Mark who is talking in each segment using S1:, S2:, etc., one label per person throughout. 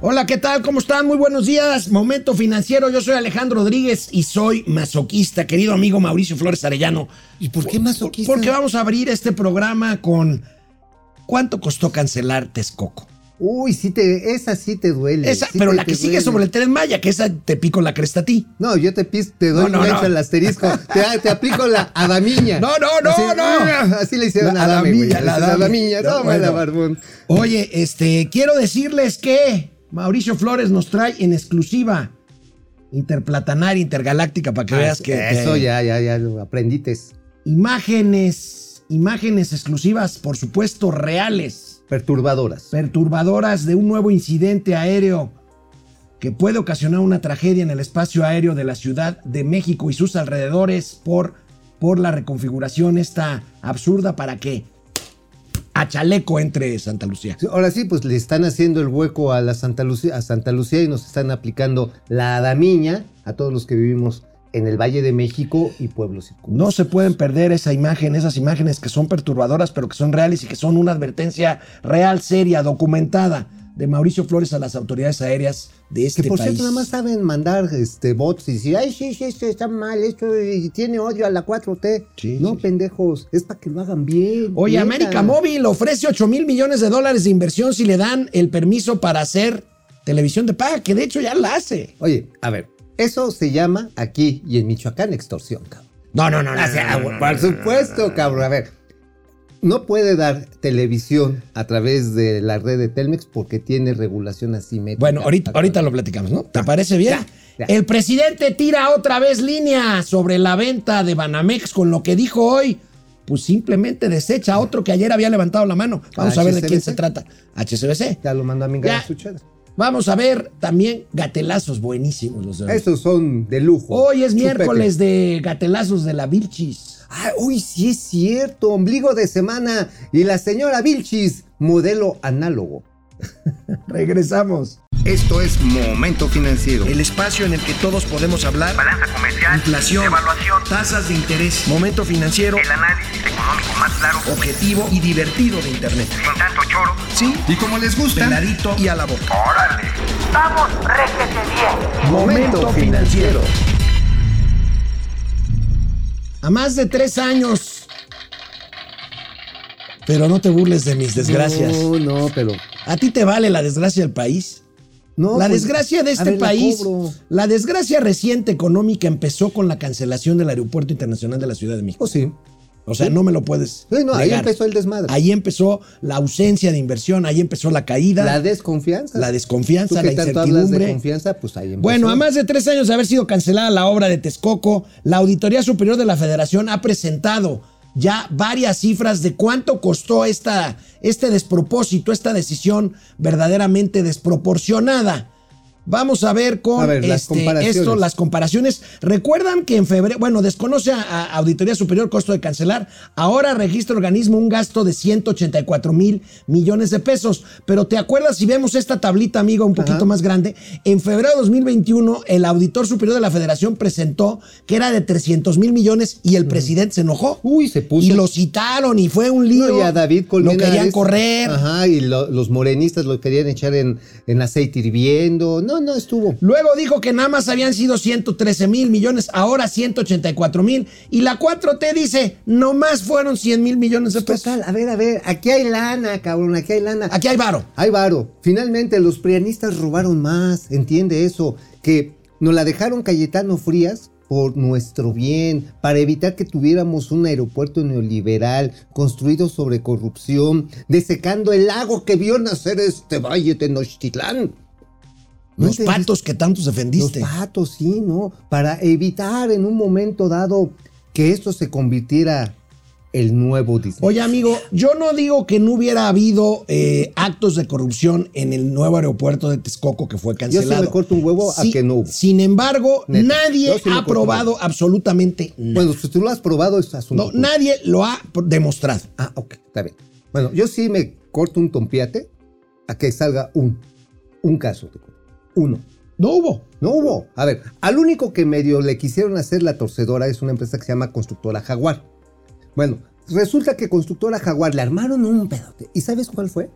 S1: Hola, ¿qué tal? ¿Cómo están? Muy buenos días. Momento financiero. Yo soy Alejandro Rodríguez y soy masoquista, querido amigo Mauricio Flores Arellano.
S2: ¿Y por qué masoquista?
S1: Porque vamos a abrir este programa con ¿cuánto costó cancelar Texcoco?
S2: Uy, sí te, esa sí te duele.
S1: Esa,
S2: sí
S1: pero la que sigue
S2: duele.
S1: sobre el tren Maya, que esa te pico la cresta a ti.
S2: No, yo te te doy
S1: No, no,
S2: al asterisco. te, te aplico la adamiña.
S1: No, no, no,
S2: así,
S1: no.
S2: ah, Así le hicieron
S1: La
S2: a
S1: adamiña, la
S2: adamiña.
S1: No,
S2: Toma la
S1: bueno.
S2: barbón.
S1: Oye, este, quiero decirles que Mauricio Flores nos trae en exclusiva interplatanaria, intergaláctica, para que veas que...
S2: Ah, Eso
S1: que-
S2: ya, ya, ya aprendites.
S1: Imágenes, imágenes exclusivas, por supuesto, reales,
S2: Perturbadoras.
S1: perturbadoras de un nuevo incidente aéreo que puede ocasionar una tragedia en el espacio aéreo de la Ciudad de México y sus alrededores por, por la reconfiguración esta absurda para que a chaleco entre Santa Lucía.
S2: Ahora sí, pues le están haciendo el hueco a la Santa Lucía, a Santa Lucía y nos están aplicando la adamiña a todos los que vivimos en el Valle de México y pueblos.
S1: No se pueden perder esa imagen, esas imágenes que son perturbadoras, pero que son reales y que son una advertencia real, seria, documentada de Mauricio Flores a las autoridades aéreas de este
S2: Que por
S1: país.
S2: cierto, nada más saben mandar este, bots y decir, ay, sí, sí, esto está mal, esto tiene odio a la 4T.
S1: Sí,
S2: no,
S1: sí.
S2: pendejos, es para que lo hagan bien.
S1: Oye. América Móvil ofrece 8 mil millones de dólares de inversión si le dan el permiso para hacer televisión de paga, que de hecho ya la hace.
S2: Oye, a ver, eso se llama aquí y en Michoacán extorsión, cabrón.
S1: No, no, no, no. No, no, no,
S2: por supuesto, cabrón. A ver, no puede dar televisión a través de la red de Telmex porque tiene regulación asimétrica.
S1: Bueno, ahorita, ahorita lo platicamos, ¿no? ¿Te parece bien?
S2: ya, ya.
S1: El presidente tira otra vez línea sobre la venta de Banamex con lo que dijo hoy. Pues simplemente desecha a otro que ayer había levantado la mano. Vamos a ver de quién se trata. HCBC.
S2: Ya lo mandó a mi
S1: Ya. Vamos a ver también gatelazos buenísimos los de hoy.
S2: Esos son de lujo.
S1: Hoy es
S2: Chupete.
S1: miércoles de gatelazos de la Vilchis.
S2: Ah, uy, sí es cierto, ombligo de semana y la señora Vilchis, modelo análogo.
S1: Regresamos.
S3: Esto es Momento Financiero.
S1: El espacio en el que todos podemos hablar.
S4: balanza comercial,
S1: Inflación,
S4: evaluación,
S1: tasas de interés, momento financiero,
S4: el análisis económico más claro,
S1: objetivo y divertido de Internet.
S4: sin tanto choro.
S1: Sí,
S3: Y como les gusta,
S1: peladito y a la boca.
S4: ¡Órale! ¡Vamos, réjete bien!
S1: Momento financiero. A más de tres años. Pero no te burles de mis desgracias.
S2: No, no, pero.
S1: ¿A ti te vale la desgracia del país?
S2: No,
S1: la
S2: pues,
S1: desgracia de este
S2: ver, la
S1: país,
S2: cobro.
S1: la desgracia reciente económica empezó con la cancelación del Aeropuerto Internacional de la Ciudad de México.
S2: Pues sí.
S1: O sea, no me lo puedes.
S2: Sí, no, ahí empezó el desmadre.
S1: Ahí empezó la ausencia de inversión, ahí empezó la caída,
S2: La
S1: la,
S2: desconfianza.
S1: desconfianza,
S2: Tú
S1: la
S2: tanto hablas de
S1: incertidumbre.
S2: confianza, pues ahí empezó.
S1: Bueno, a más de tres años de haber sido cancelada la obra de Texcoco, la Auditoría Superior de la Federación ha presentado ya varias cifras de cuánto costó esta, este despropósito, esta decisión verdaderamente desproporcionada. Vamos a ver con
S2: A ver, las
S1: este, esto, las comparaciones. Recuerdan que en febrero, bueno, desconoce a, a Auditoría Superior costo de cancelar. Ahora registra organismo un gasto de 184 mil millones de pesos. Pero te acuerdas, si vemos esta tablita, amigo, un poquito
S2: Ajá.
S1: más grande, en febrero de 2021, el Auditor Superior de la Federación presentó que era de 300 mil millones y el presidente se enojó.
S2: Uy, se puso.
S1: Y lo citaron y fue un lío.
S2: No, y a David
S1: Lo
S2: Colmenares.
S1: querían correr.
S2: Ajá, y lo- los morenistas lo querían echar en, en aceite hirviendo. No, no, estuvo.
S1: Luego dijo que nada más habían sido 113 mil millones, ahora 184 mil. Y la 4T dice, nomás fueron 100 mil millones de pesos.
S2: Total, a ver, a ver, aquí hay lana, cabrón, aquí hay lana.
S1: Aquí hay varo.
S2: Hay varo. Finalmente los prianistas robaron más, entiende eso, que nos la dejaron Cayetano Frías por nuestro bien, para evitar que tuviéramos un aeropuerto neoliberal construido sobre corrupción, desecando el lago que vio nacer este valle de Tenochtitlán. ¿No
S1: Los patos que tantos
S2: Los
S1: defendiste.
S2: patos, sí, ¿no? Para evitar en un momento dado que esto se convirtiera el nuevo Disney.
S1: Oye, amigo, yo no digo que no hubiera habido eh, actos de corrupción en el nuevo aeropuerto de Texcoco que fue
S2: Yo
S1: cancelado.
S2: sí me corto un huevo a que no hubo.
S1: Sin embargo,
S2: Neta,
S1: nadie
S2: yo
S1: ha probado absolutamente nada.
S2: Bueno, si tú lo has probado, es asunto.
S1: no, nadie lo ha demostrado.
S2: Ah, ok, está bien. Bueno, yo sí me corto un tompiate a que salga un, un caso. corto. Uno.
S1: No hubo.
S2: No hubo. A ver, al único que medio le quisieron hacer la torcedora es una empresa que se llama Constructora Jaguar. Bueno, resulta que Constructora Jaguar le armaron un pedote. ¿Y sabes cuál fue?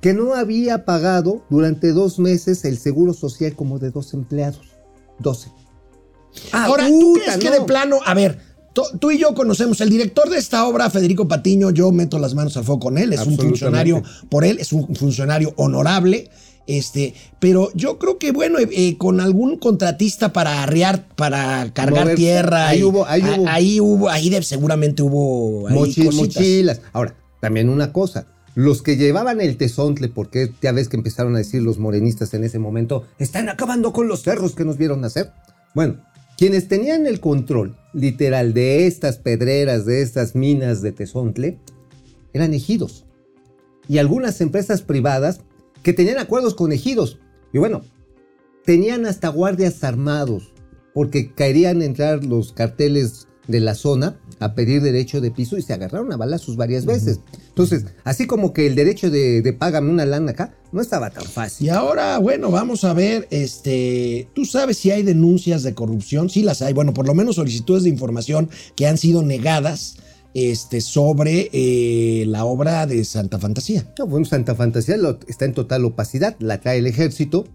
S2: que no había pagado durante dos meses el seguro social como de dos empleados. 12. Ah,
S1: Ahora, ¿tú
S2: puta,
S1: crees que de plano, a ver, tú, y yo conocemos el director de esta obra, Federico Patiño, yo meto las manos al fuego con él, es un funcionario, por él, es un funcionario honorable. Este, pero yo creo que, bueno, eh, eh, con algún contratista para arrear, para cargar
S2: Mover-
S1: tierra.
S2: ahí
S1: y-
S2: hubo- ahí
S1: a-
S2: hubo.
S1: ahí hubo, ahí de- seguramente hubo ahí
S2: Mochi-
S1: cositas.
S2: mochilas. Ahora, también una cosa. Los que llevaban el tesontle, porque ya ves que empezaron a decir los morenistas en ese momento, están acabando con los cerros que nos vieron nacer. Bueno, quienes tenían el control literal de estas pedreras, de estas minas de tesontle, eran ejidos. Y algunas empresas privadas que tenían acuerdos con ejidos. Y bueno, tenían hasta guardias armados, porque caerían a entrar los carteles de la zona a pedir derecho de piso y se agarraron a balazos varias veces. Entonces, así como que el derecho de, de págame una lana acá, no estaba tan fácil.
S1: Y ahora, bueno, vamos a ver, este, ¿tú sabes si hay denuncias de corrupción? Sí las hay, bueno, por lo menos solicitudes de información que han sido negadas este, sobre eh, la obra de Santa Fantasía.
S2: No, bueno, Santa Fantasía lo- está en total opacidad, la trae el ejército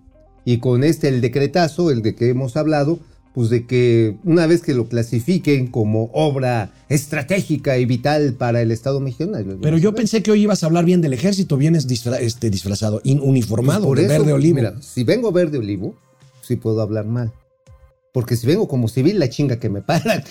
S2: y con este el decretazo, el de que hemos hablado, pues de que una vez que lo clasifiquen como obra estratégica y vital para el Estado mexicano.
S1: Pero yo pensé que hoy ibas a hablar bien del ejército, vienes disfra- este, disfrazado, in- uniformado,
S2: Pues Por
S1: de
S2: eso,
S1: verde olivo.
S2: Mira, si vengo verde olivo, sí puedo hablar mal. Porque si vengo como civil, la chinga que me paran.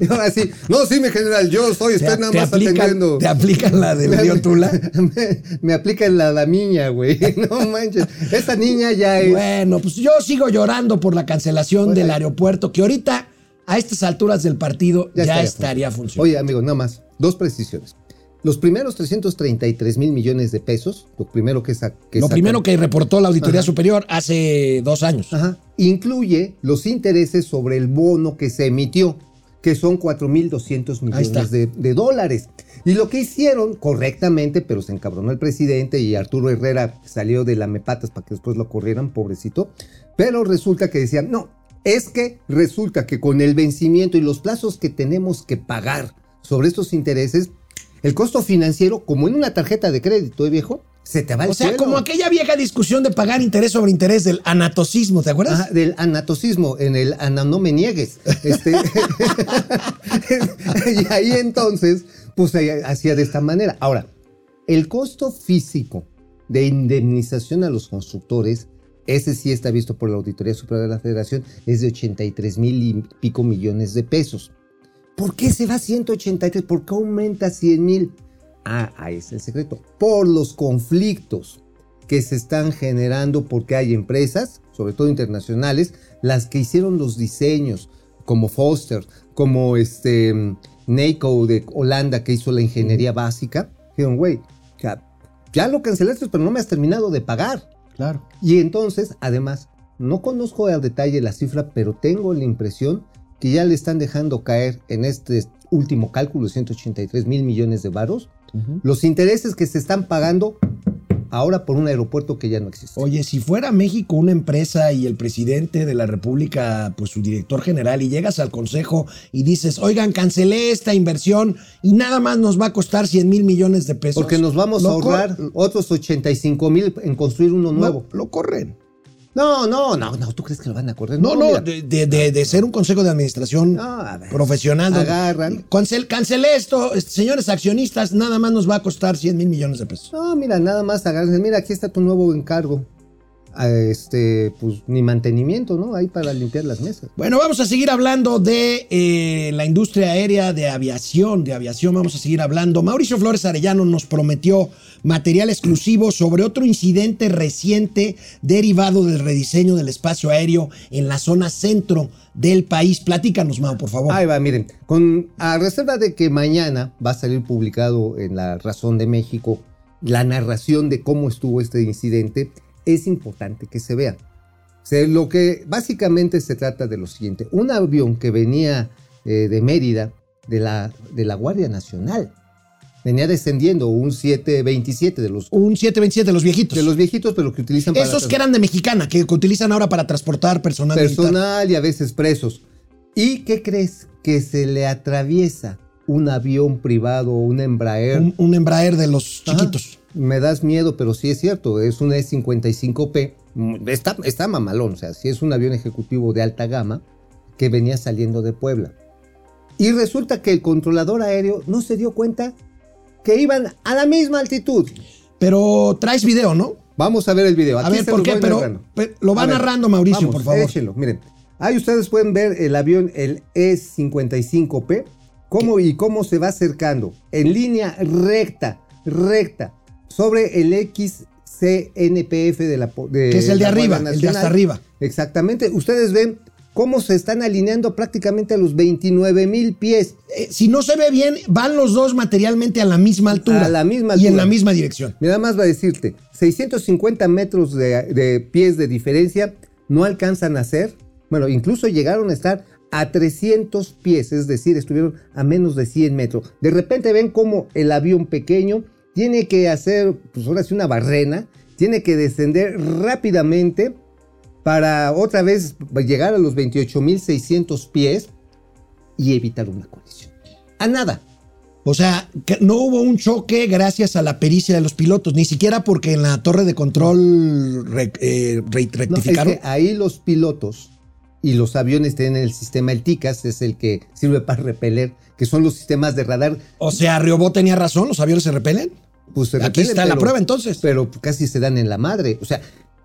S2: y ahora sí, no, sí, mi general, yo soy, estoy nada más
S1: aplican,
S2: atendiendo.
S1: te aplican la del
S2: Me-
S1: río Tula.
S2: me, me aplican la damiña, güey. No manches. Esa niña ya es.
S1: Bueno, pues yo sigo llorando por la cancelación
S2: Pues
S1: del aeropuerto, que ahorita, a estas alturas del partido, ya, estaría, funcionando.
S2: Oye, amigo, nada más, dos precisiones. Los primeros 333 mil millones de pesos, lo primero que, sa- que
S1: Lo
S2: sacan-
S1: primero que reportó la Auditoría
S2: Ajá.
S1: Superior hace dos años.
S2: Ajá. Incluye los intereses sobre el bono que se emitió, que son 4.200
S1: está.
S2: millones de, de dólares. Y lo que hicieron correctamente, pero se encabronó el presidente y Arturo Herrera salió de la mepatas para que después lo corrieran, pobrecito. Pero resulta que decían, no, es que resulta que con el vencimiento y los plazos que tenemos que pagar sobre estos intereses, el costo financiero, como en una tarjeta de crédito, ¿eh, viejo? Se te va al
S1: O sea,
S2: cielo.
S1: como aquella vieja discusión de pagar interés sobre interés del anatocismo, ¿te acuerdas?
S2: Ajá, del anatocismo, en el ana no me niegues. Este, y ahí entonces, pues hacía de esta manera. Ahora, el costo físico de indemnización a los constructores, ese sí está visto por la Auditoría Superior de la Federación, es de 83 mil y pico millones de pesos. ¿Por qué se va a 183? ¿Por qué aumenta 100 mil? Ah, ahí es el secreto. Por los conflictos que se están generando porque hay empresas, sobre todo internacionales, las que hicieron los diseños, como Foster, como este NACO de Holanda que hizo la ingeniería básica, dijeron, güey, ya, ya lo cancelaste, pero no me has terminado de pagar.
S1: Claro.
S2: Y entonces, además, no conozco al detalle la cifra, pero tengo la impresión que ya le están dejando caer en este último cálculo, 183 mil millones de varos, los intereses que se están pagando ahora por un aeropuerto que ya no existe.
S1: Oye, si fuera México una empresa y el presidente de la República, pues su director general, y llegas al consejo y dices, oigan, cancelé esta inversión y nada más nos va a costar 100 mil millones de pesos.
S2: Porque nos vamos a ahorrar otros 85 mil en construir uno
S1: No,
S2: nuevo.
S1: lo corren.
S2: No, no, no, no, ¿tú crees que lo van a correr?
S1: No, no, de, de- de- de ser un consejo de administración
S2: No, a ver.
S1: profesional.
S2: Agarran.
S1: Cancel, cancelé esto, este, señores accionistas, nada más nos va a costar 100 mil millones de pesos.
S2: No, mira, nada más agarren. Mira, aquí está tu nuevo encargo. Este, pues ni mantenimiento, ¿no? Ahí para limpiar las mesas.
S1: Bueno, vamos a seguir hablando de eh, la industria aérea, de aviación, de aviación, vamos a seguir hablando. Mauricio Flores Arellano nos prometió material exclusivo sobre otro incidente reciente derivado del rediseño del espacio aéreo en la zona centro del país. Platícanos, Mau, por favor.
S2: Ahí va, miren, con, a reserva de que mañana va a salir publicado en La Razón de México la narración de cómo estuvo este incidente, es importante que se vea. O sea, lo que básicamente se trata de lo siguiente, un avión que venía eh, de Mérida, de la, de la Guardia Nacional, venía descendiendo un 727 de los,
S1: Un 727 de los viejitos.
S2: de los viejitos, pero que utilizan para...
S1: Esos que eran de mexicana, que, utilizan ahora para transportar personal. militar.
S2: personal y a veces presos. ¿Y qué crees? Que se le atraviesa un avión privado o un Embraer.
S1: Un, un Embraer de los chiquitos.
S2: Me das miedo, pero sí es cierto, es un E55P. Mm, Está, está mamalón, o sea, sí es un avión ejecutivo de alta gama que venía saliendo de Puebla. Y resulta que el controlador aéreo no se dio cuenta que iban a la misma altitud.
S1: Pero traes video, ¿no?
S2: Vamos a ver el video.
S1: A ver, ¿por qué? Pero, lo va
S2: A ver,
S1: narrando Mauricio,
S2: vamos,
S1: por favor.
S2: échenlo, miren. Ahí ustedes pueden ver el avión, el E55P, cómo y cómo se va acercando en línea recta, recta, sobre el XCNPF de la de
S1: Que es el de arriba, el de hasta arriba.
S2: Exactamente. Ustedes ven cómo se están alineando prácticamente a los 29 mil pies.
S1: Eh, si no se ve bien, van los dos materialmente a la misma altura.
S2: A la misma
S1: Y en
S2: altura.
S1: la misma dirección.
S2: Nada más va a decirte, 650 metros de, de pies de diferencia no alcanzan a ser, bueno, incluso llegaron a estar a 300 pies, es decir, estuvieron a menos de 100 metros. De repente ven cómo el avión pequeño tiene que hacer, pues ahora sí, una barrena, tiene que descender rápidamente para otra vez llegar a los 28.600 pies y evitar una colisión. A nada.
S1: O sea, que no hubo un choque gracias a la pericia de los pilotos, ni siquiera porque en la torre de control re- eh, re-
S2: No,
S1: rectificaron.
S2: es que ahí los pilotos y los aviones tienen el sistema el TICAS, es el que sirve para repeler, que son los sistemas de radar.
S1: O sea, Riobó tenía razón, los aviones se repelen.
S2: Pues se
S1: Aquí
S2: repelen,
S1: está la prueba, entonces.
S2: Pero casi se dan en la madre. O sea,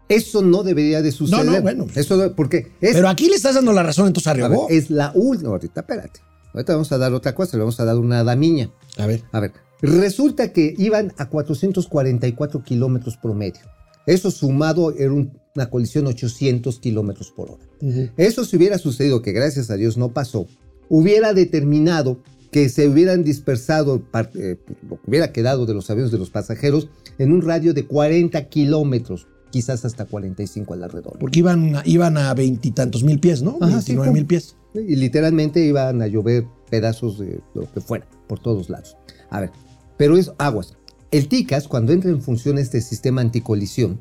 S2: eso no debería de suceder.
S1: no, bueno.
S2: Eso porque es,
S1: Pero aquí le estás dando la razón entonces a Riobó.
S2: es la última. Ahorita, espérate. Ahorita vamos a dar otra cosa, le vamos a dar una damiña.
S1: A ver.
S2: A ver, resulta que iban a 444 kilómetros promedio. Eso sumado era un- una colisión 800 kilómetros por hora. Eso si hubiera sucedido, que gracias a Dios no pasó, hubiera determinado que se hubieran dispersado eh, lo que hubiera quedado de los aviones de los pasajeros en un radio de 40 kilómetros, quizás hasta 45 a la redonda.
S1: Porque iban, a- iban a veintitantos mil pies, ¿no?
S2: Ajá, sí,
S1: 29 mil pies.
S2: Y literalmente iban a llover pedazos de lo que fuera, por todos lados. A ver, pero es aguas. El TICAS, cuando entra en función este sistema anticolisión,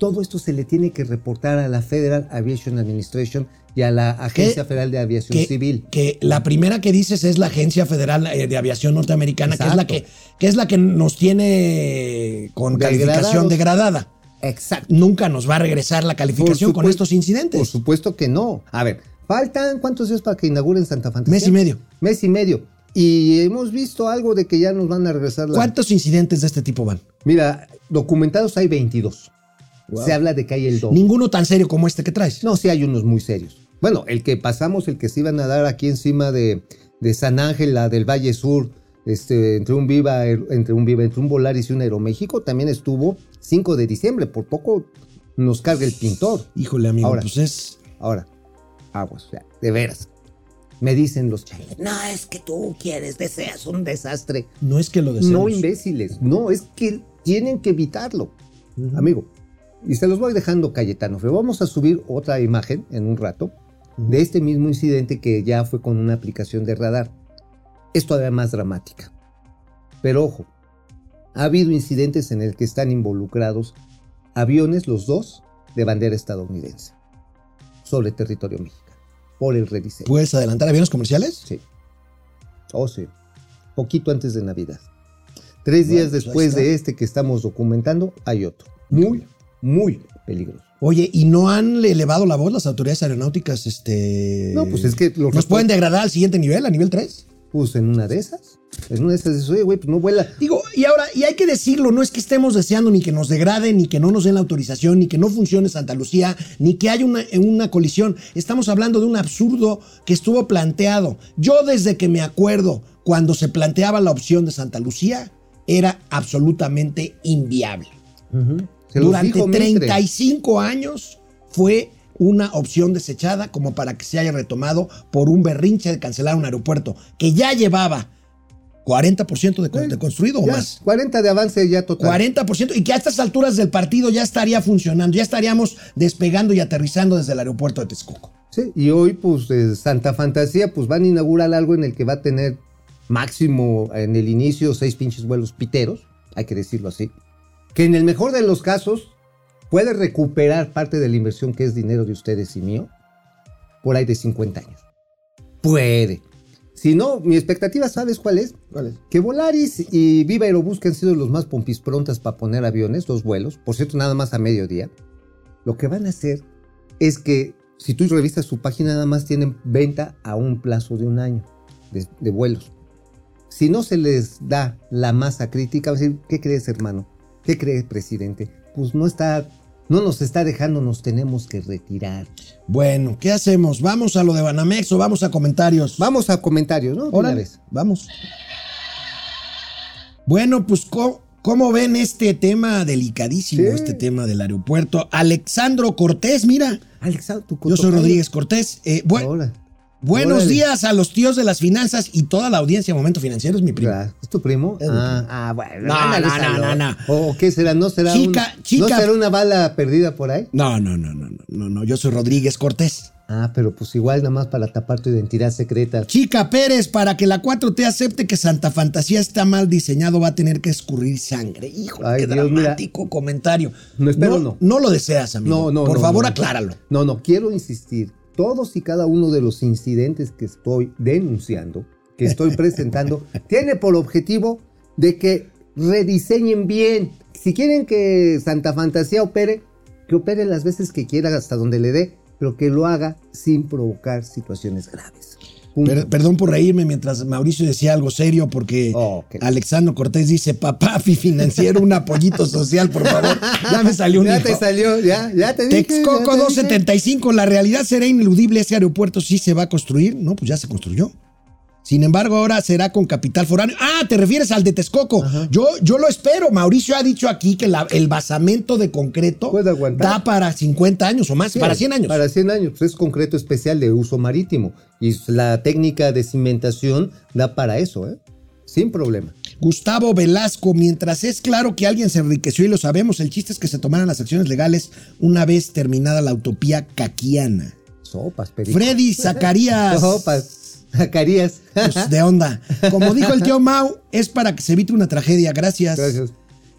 S2: todo esto se le tiene que reportar a la Federal Aviation Administration y a la Agencia Federal de Aviación
S1: Que,
S2: Civil.
S1: que la primera que dices es la Agencia Federal eh, de Aviación Norteamericana, que es, la que, que es la que nos tiene con calificación degradada.
S2: Exacto.
S1: Nunca nos va a regresar la calificación con estos incidentes.
S2: Por supuesto que no. A ver, faltan cuántos días para que inauguren Santa Fantasía?
S1: Mes y medio.
S2: Mes y medio. Y hemos visto algo de que ya nos van a regresar la...
S1: ¿Cuántos incidentes de este tipo van?
S2: Mira, documentados hay 22. Se habla de que hay el doble.
S1: Ninguno tan serio como este que traes.
S2: No, sí hay unos muy serios. Bueno, el que pasamos, el que se iban a dar aquí encima de, de San Ángel, la del Valle Sur, este, entre un Viva, entre un Viva, entre un Volaris y un Aeroméxico, también estuvo 5 de diciembre. Por poco nos carga el pintor.
S1: Híjole, amigo,
S2: Ahora.
S1: pues es.
S2: Ahora, aguas, o sea, de veras. Me dicen los chavos, no, es que tú quieres, deseas un desastre.
S1: No es que lo deseemos.
S2: No imbéciles, no, es que tienen que evitarlo. Amigo, y se los voy dejando Cayetano, pero vamos a subir otra imagen en un rato de este mismo incidente que ya fue con una aplicación de radar. Es todavía más dramática. Pero ojo, ha habido incidentes en el que están involucrados aviones, los dos, de bandera estadounidense, sobre territorio mexicano, por el rediseño.
S1: ¿Puedes adelantar aviones comerciales?
S2: Sí. Oh, sí. Poquito antes de Navidad. Tres
S1: Bueno,
S2: días
S1: pues
S2: después de este que estamos documentando, hay otro. Muy, muy peligroso.
S1: Oye, ¿y no han elevado la voz las autoridades aeronáuticas? Este.
S2: No, pues es que
S1: ¿Nos pueden degradar al siguiente nivel, a nivel 3?
S2: Pues en una de esas. En una de esas dices, oye, güey, pues no vuela.
S1: Digo, y ahora, y hay que decirlo, no es que estemos deseando ni que nos degraden, ni que no nos den la autorización, ni que no funcione Santa Lucía, ni que haya una, una colisión. Estamos hablando de un absurdo que estuvo planteado. Yo desde que me acuerdo, cuando se planteaba la opción de Santa Lucía, era absolutamente inviable.
S2: Se
S1: Durante
S2: dijo Mitre.
S1: 35 años fue una opción desechada como para que se haya retomado por un berrinche de cancelar un aeropuerto que ya llevaba 40% de, con- de construido o más.
S2: 40 de avance ya total.
S1: 40% y que a estas alturas del partido ya estaría funcionando, ya estaríamos despegando y aterrizando desde el aeropuerto de Texcoco.
S2: Sí, y hoy, pues, Santa Fantasía, pues van a inaugurar algo en el que va a tener máximo en el inicio seis pinches vuelos piteros, hay que decirlo así. Que en el mejor de los casos puede recuperar parte de la inversión que es dinero de ustedes y mío por ahí de 50 años. Puede. Si no, mi expectativa, ¿sabes cuál es?
S1: ¿Cuál es?
S2: Que Volaris y Viva Aerobús, que han sido los más pompis prontas para poner aviones, los vuelos, por cierto, nada más a mediodía, lo que van a hacer es que, si tú revisas su página, nada más tienen venta a un plazo de un año de, de vuelos. Si no se les da la masa crítica, va a decir, ¿qué crees, hermano? ¿Qué crees, presidente? Pues no está, no nos está dejando, nos tenemos que retirar.
S1: Bueno, ¿qué hacemos? ¿Vamos a lo de Banamex o vamos a comentarios?
S2: Vamos a comentarios, ¿no? Vez.
S1: vamos. Bueno, pues ¿cómo, cómo ven este tema delicadísimo,
S2: Sí.
S1: este tema del aeropuerto? Alexandro Cortés, mira,
S2: Alexa, tu
S1: yo soy. Rodríguez Cortés. Eh, bu-
S2: Ahora.
S1: Buenos
S2: Órale.
S1: días a los tíos de las finanzas y toda la audiencia de Momento Financiero, es mi primo.
S2: ¿Es tu primo?
S1: Es mi
S2: ah, ah, bueno.
S1: No,
S2: mándale
S1: no, no, no, no.
S2: ¿O qué será? ¿No será,
S1: Chica,
S2: un-
S1: chica.
S2: ¿no será una bala perdida por ahí?
S1: No, no, no, no, no, no, no, yo soy Rodríguez Cortés.
S2: Ah, pero pues igual nada más para tapar tu identidad secreta.
S1: Chica Pérez, para que la 4T acepte que Santa Fantasía está mal diseñado, va a tener que escurrir sangre. Hijo,
S2: Ay,
S1: qué
S2: Dios, mira.
S1: dramático comentario.
S2: No, espero
S1: no,
S2: no.
S1: lo deseas, amigo.
S2: No, no,
S1: Por
S2: no,
S1: favor,
S2: no.
S1: acláralo.
S2: No, no, quiero insistir. Todos y cada uno de los incidentes que estoy denunciando, que estoy presentando, tiene por objetivo de que rediseñen bien. Si quieren que Santa Fantasía opere, que opere las veces que quiera hasta donde le dé, pero que lo haga sin provocar situaciones graves.
S1: Per- perdón por reírme mientras Mauricio decía algo serio, porque
S2: Oh,
S1: Alexandro Cortés dice: Papá, fi financiero, un apoyito social, por favor. Ya me salió un
S2: ya
S1: hijo.
S2: te salió, ya, ya te dije.
S1: Texcoco
S2: ya te dije.
S1: 275, la realidad será ineludible, ese aeropuerto sí se va a construir. No, pues ya se construyó. Sin embargo, ahora será con capital foráneo. Ah, te refieres al de Texcoco. Yo, yo lo espero. Mauricio ha dicho aquí que la- el basamento de concreto da para 50 años o más,
S2: Sí,
S1: para 100 años.
S2: Para 100 años. Pues es concreto especial de uso marítimo. Y la técnica de cimentación da para eso, ¿eh? Sin problema.
S1: Gustavo Velasco, mientras es claro que alguien se enriqueció y lo sabemos, el chiste es que se tomaran las acciones legales una vez terminada la utopía caquiana.
S2: Sopas, perico.
S1: Freddy Zacarías.
S2: Sopas. Zacarías.
S1: Pues, de onda. Como dijo el tío Mau, es para que se evite una tragedia. Gracias.
S2: Gracias.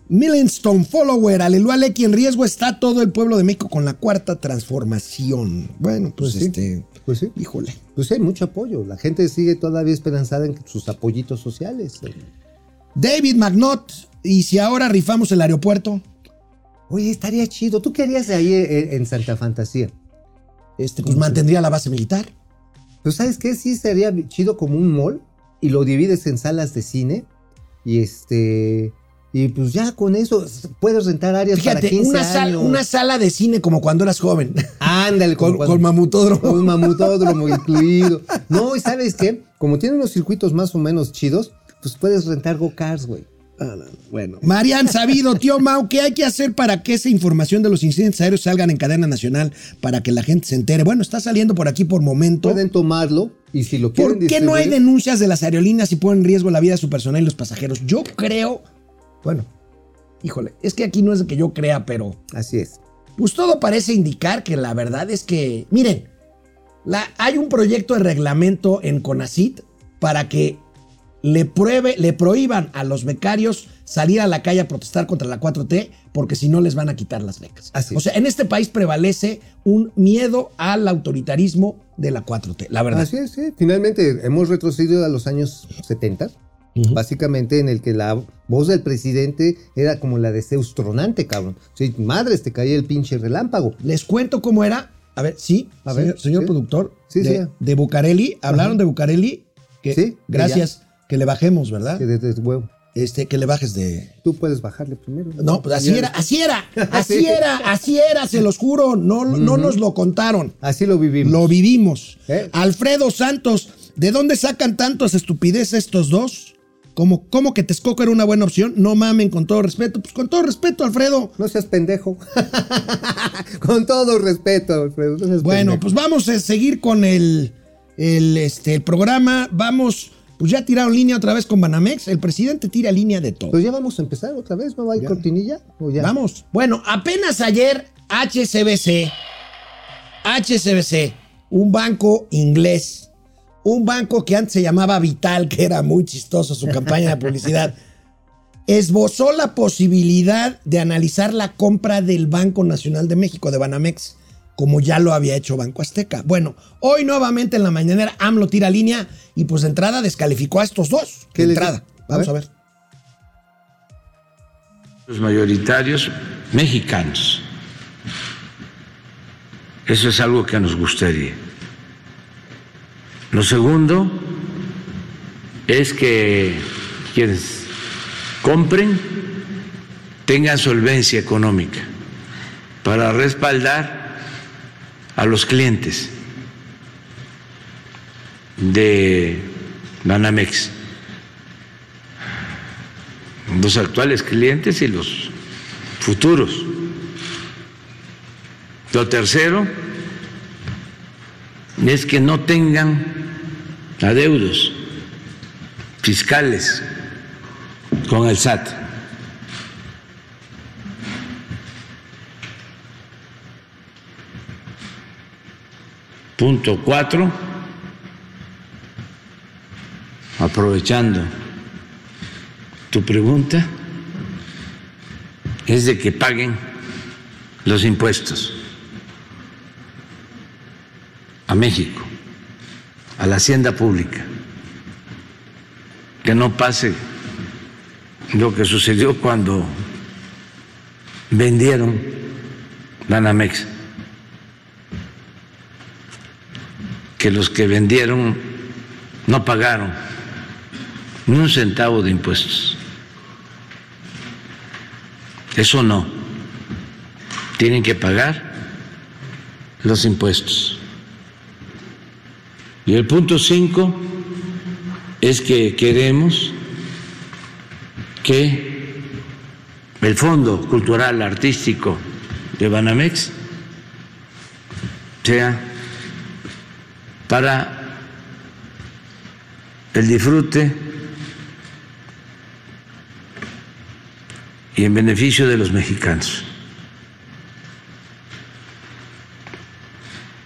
S1: Millenstone Follower, aleluya, Lecky, en riesgo está todo el pueblo de México con la cuarta transformación. Bueno, pues,
S2: Pues sí.
S1: este,
S2: Pues sí.
S1: híjole.
S2: Pues sí, hay mucho apoyo. La gente sigue todavía esperanzada en sus apoyitos sociales.
S1: David McNaught, ¿y si ahora rifamos el aeropuerto?
S2: Oye, estaría chido. ¿Tú qué harías ahí en, en Santa Fantasía?
S1: Este, pues mantendría la base militar.
S2: Pues ¿sabes qué? Sí sería chido como un mall y lo divides en salas de cine y este y pues ya con eso puedes rentar áreas para
S1: Fíjate,
S2: 15
S1: una, sal-
S2: años.
S1: una sala de cine como cuando eras joven.
S2: Ándale,
S1: con,
S2: cuando-
S1: con mamutódromo.
S2: con mamutódromo incluido. No, y ¿sabes qué? Como tiene unos circuitos más o menos chidos, pues puedes rentar go-karts, güey.
S1: Bueno. Marian Sabido, tío Mau, ¿qué hay que hacer para que esa información de los incidentes aéreos salgan en cadena nacional para que la gente se entere? Bueno, está saliendo por aquí por momento.
S2: Pueden tomarlo y si lo quieren
S1: ¿Por qué no hay denuncias de las aerolíneas y ponen en riesgo la vida de su personal y los pasajeros? Yo creo, bueno, híjole, es que aquí no es de que yo crea, pero
S2: Así es.
S1: pues todo parece indicar que la verdad es que, miren, la, hay un proyecto de reglamento en CONACIT para que le, pruebe, le prohíban a los becarios salir a la calle a protestar contra la 4T porque si no les van a quitar las becas.
S2: Así
S1: o sea, en este país prevalece un miedo al autoritarismo de la 4T, la verdad.
S2: Así es, sí. Finalmente hemos retrocedido a los años 70, básicamente en el que la voz del presidente era como la de Zeus tronante, cabrón. Sí, madres, te caía el pinche relámpago.
S1: Les cuento cómo era. A ver, sí,
S2: A
S1: señor,
S2: ver,
S1: señor
S2: sí.
S1: productor.
S2: Sí,
S1: de,
S2: sí.
S1: de Bucareli. Hablaron de Bucareli. Que,
S2: Sí, que
S1: gracias. Que le bajemos, ¿verdad?
S2: Que desde huevo.
S1: Este, que le bajes de.
S2: Tú puedes bajarle primero.
S1: No, pues así era, así era, así
S2: Sí.
S1: era, así era, se los juro. No, no nos lo contaron.
S2: Así lo vivimos.
S1: Lo vivimos.
S2: ¿Eh?
S1: Alfredo Santos, ¿de dónde sacan tantas estupideces estos dos? ¿Cómo, ¿Cómo que Texcoco era una buena opción? No mamen, con todo respeto. Pues con todo respeto, Alfredo.
S2: No seas pendejo. Con todo respeto, Alfredo. no seas
S1: Bueno,
S2: pendejo.
S1: pues vamos a seguir con el, el, este, el programa. Vamos, pues ya tiraron línea otra vez con Banamex. El presidente tira línea de todo.
S2: Pues ya vamos a empezar otra vez, ¿no hay
S1: Ya.
S2: cortinilla? ¿O ya?
S1: Vamos. Bueno, apenas ayer HCBC, HCBC, un banco inglés, un banco que antes se llamaba Vital, que era muy chistoso su campaña de publicidad, esbozó la posibilidad de analizar la compra del Banco Nacional de México, de Banamex. Como ya lo había hecho Banco Azteca. Bueno, hoy nuevamente en la mañanera AMLO tira línea y pues de entrada descalificó a estos dos.
S2: ¿Qué
S1: de entrada. Vamos a
S2: ver.
S5: Los mayoritarios mexicanos. Eso es algo que nos gustaría. Lo segundo es que quienes compren tengan solvencia económica para respaldar a los clientes de Banamex los actuales clientes y los futuros. Lo tercero es que no tengan adeudos fiscales con el SAT. Punto cuatro, aprovechando tu pregunta es de que paguen los impuestos a México, a la hacienda pública, que no pase lo que sucedió cuando vendieron Banamex, que los que vendieron no pagaron ni un centavo de impuestos. Eso no. Tienen que pagar los impuestos. Y el punto cinco es que queremos que el Fondo Cultural Artístico de Banamex sea para el disfrute y en beneficio de los mexicanos.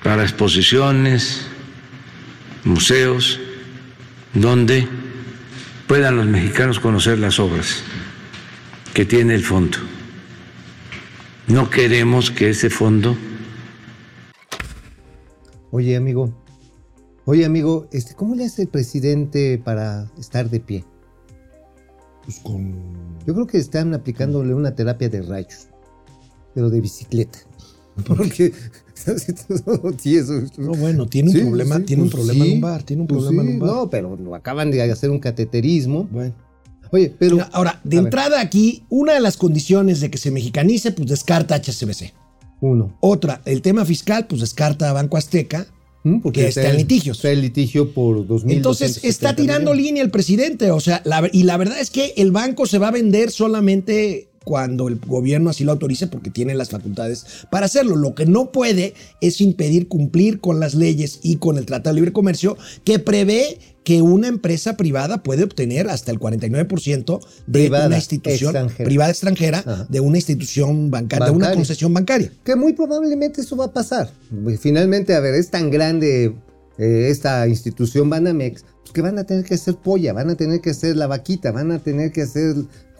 S5: Para exposiciones, museos, donde puedan los mexicanos conocer las obras que tiene el fondo. No queremos que ese fondo
S2: Oye, amigo. Oye, amigo, este, ¿cómo le hace el presidente para estar de pie?
S1: Pues con.
S2: Yo creo que están aplicándole una terapia de rayos, pero de bicicleta. Porque sí, eso,
S1: No, bueno, tiene un
S2: Sí,
S1: problema,
S2: sí,
S1: tiene un
S2: pues
S1: problema lumbar, tiene un
S2: pues
S1: problema lumbar.
S2: No, pero lo acaban de hacer un cateterismo.
S1: Bueno.
S2: Oye, pero
S1: Mira, ahora, de
S2: ver,
S1: entrada aquí, una de las condiciones de que se mexicanice, pues descarta HSBC.
S2: uno.
S1: Otra, el tema fiscal, pues descarta a Banco Azteca.
S2: Porque
S1: Que está en litigios.
S2: Está en litigio por 2.000.
S1: Entonces está tirando línea el presidente, o sea, la- y la verdad es que el banco se va a vender solamente cuando el gobierno así lo autorice porque tiene las facultades para hacerlo. Lo que no puede es impedir cumplir con las leyes y con el Tratado de Libre Comercio que prevé que una empresa privada puede obtener hasta el 49% de
S2: Privada,
S1: una institución
S2: extranjera.
S1: privada extranjera
S2: Ajá.
S1: de una institución bancaria, de una concesión bancaria.
S2: Que muy probablemente eso va a pasar. Finalmente, a ver, es tan grande eh, esta institución Banamex, pues que van a tener que hacer polla, van a tener que hacer la vaquita, van a tener que hacer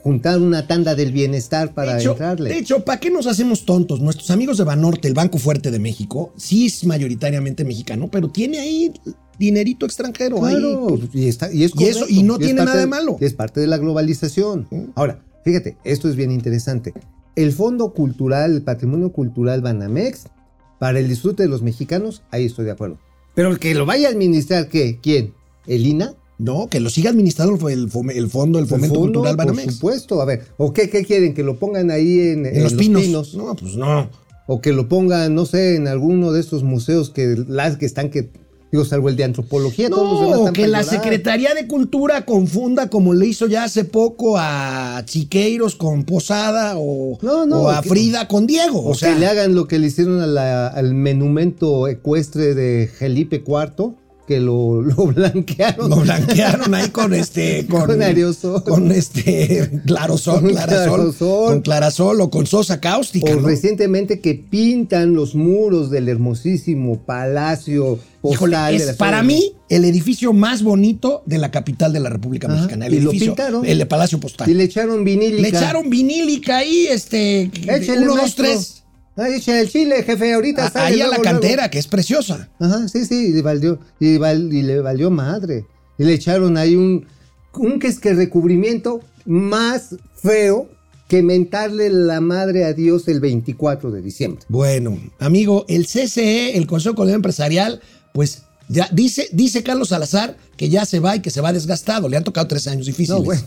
S2: juntar una tanda del bienestar para
S1: de hecho,
S2: entrarle.
S1: De hecho, ¿para qué nos hacemos tontos? Nuestros amigos de Banorte, el Banco Fuerte de México, sí es mayoritariamente mexicano, pero tiene ahí dinerito extranjero.
S2: Claro,
S1: ahí, pues,
S2: y, está, y es
S1: y eso- y no tiene nada de
S2: de-
S1: malo.
S2: Es parte de la globalización. Ahora, fíjate, esto es bien interesante. El Fondo Cultural, el Patrimonio Cultural Banamex, para el disfrute de los mexicanos, ahí estoy de acuerdo. Pero el que lo vaya a administrar, ¿qué? ¿Quién? ¿El INA?
S1: No, que lo siga administrando el, fome- el fondo, el fomento
S2: El fondo,
S1: cultural
S2: Por
S1: Banamex.
S2: supuesto. A ver, ¿o qué, qué quieren? ¿Que lo pongan ahí en,
S1: En, los, pinos. No, pues no.
S2: ¿O que lo pongan, no sé, en alguno de estos museos que las que están que, digo, salvo el de antropología, todos los demás
S1: No,
S2: están
S1: que la. Secretaría de Cultura confunda como le hizo ya hace poco a Chiqueiros con Posada o,
S2: No, no,
S1: o a
S2: que-
S1: Frida con Diego.
S2: O,
S1: O, sea,
S2: que le hagan lo que le hicieron a la- al monumento ecuestre de Felipe IV, que lo, lo blanquearon.
S1: Lo blanquearon ahí con este. Con,
S2: Con aerosol.
S1: Con este. Clarosol,
S2: Con
S1: clarasol.
S2: clarosol.
S1: Con clarasol o con sosa cáustica.
S2: O
S1: ¿no?
S2: recientemente que pintan los muros del hermosísimo palacio
S1: Híjole, es para mí el edificio más bonito de la capital de la República
S2: Ajá,
S1: Mexicana. El
S2: y lo
S1: edificio,
S2: pintaron.
S1: El de Palacio Postal.
S2: Y le echaron vinílica.
S1: Le echaron vinílica ahí, este.
S2: Échale,
S1: uno, dos, tres.
S2: Ah, echa el chile, jefe, ahorita
S1: A-
S2: sale.
S1: ahí a la
S2: luego,
S1: cantera, que es preciosa.
S2: Ajá, sí, sí, y le valió, y, val- y le valió madre. Y le echaron ahí un, un que es que recubrimiento más feo que mentarle la madre a Dios el 24 de diciembre.
S1: Bueno, amigo, el CCE, el Consejo Coordinador Empresarial, pues ya dice, dice Carlos Salazar que ya se va y que se va desgastado. Le han tocado tres años difíciles.
S2: No, bueno.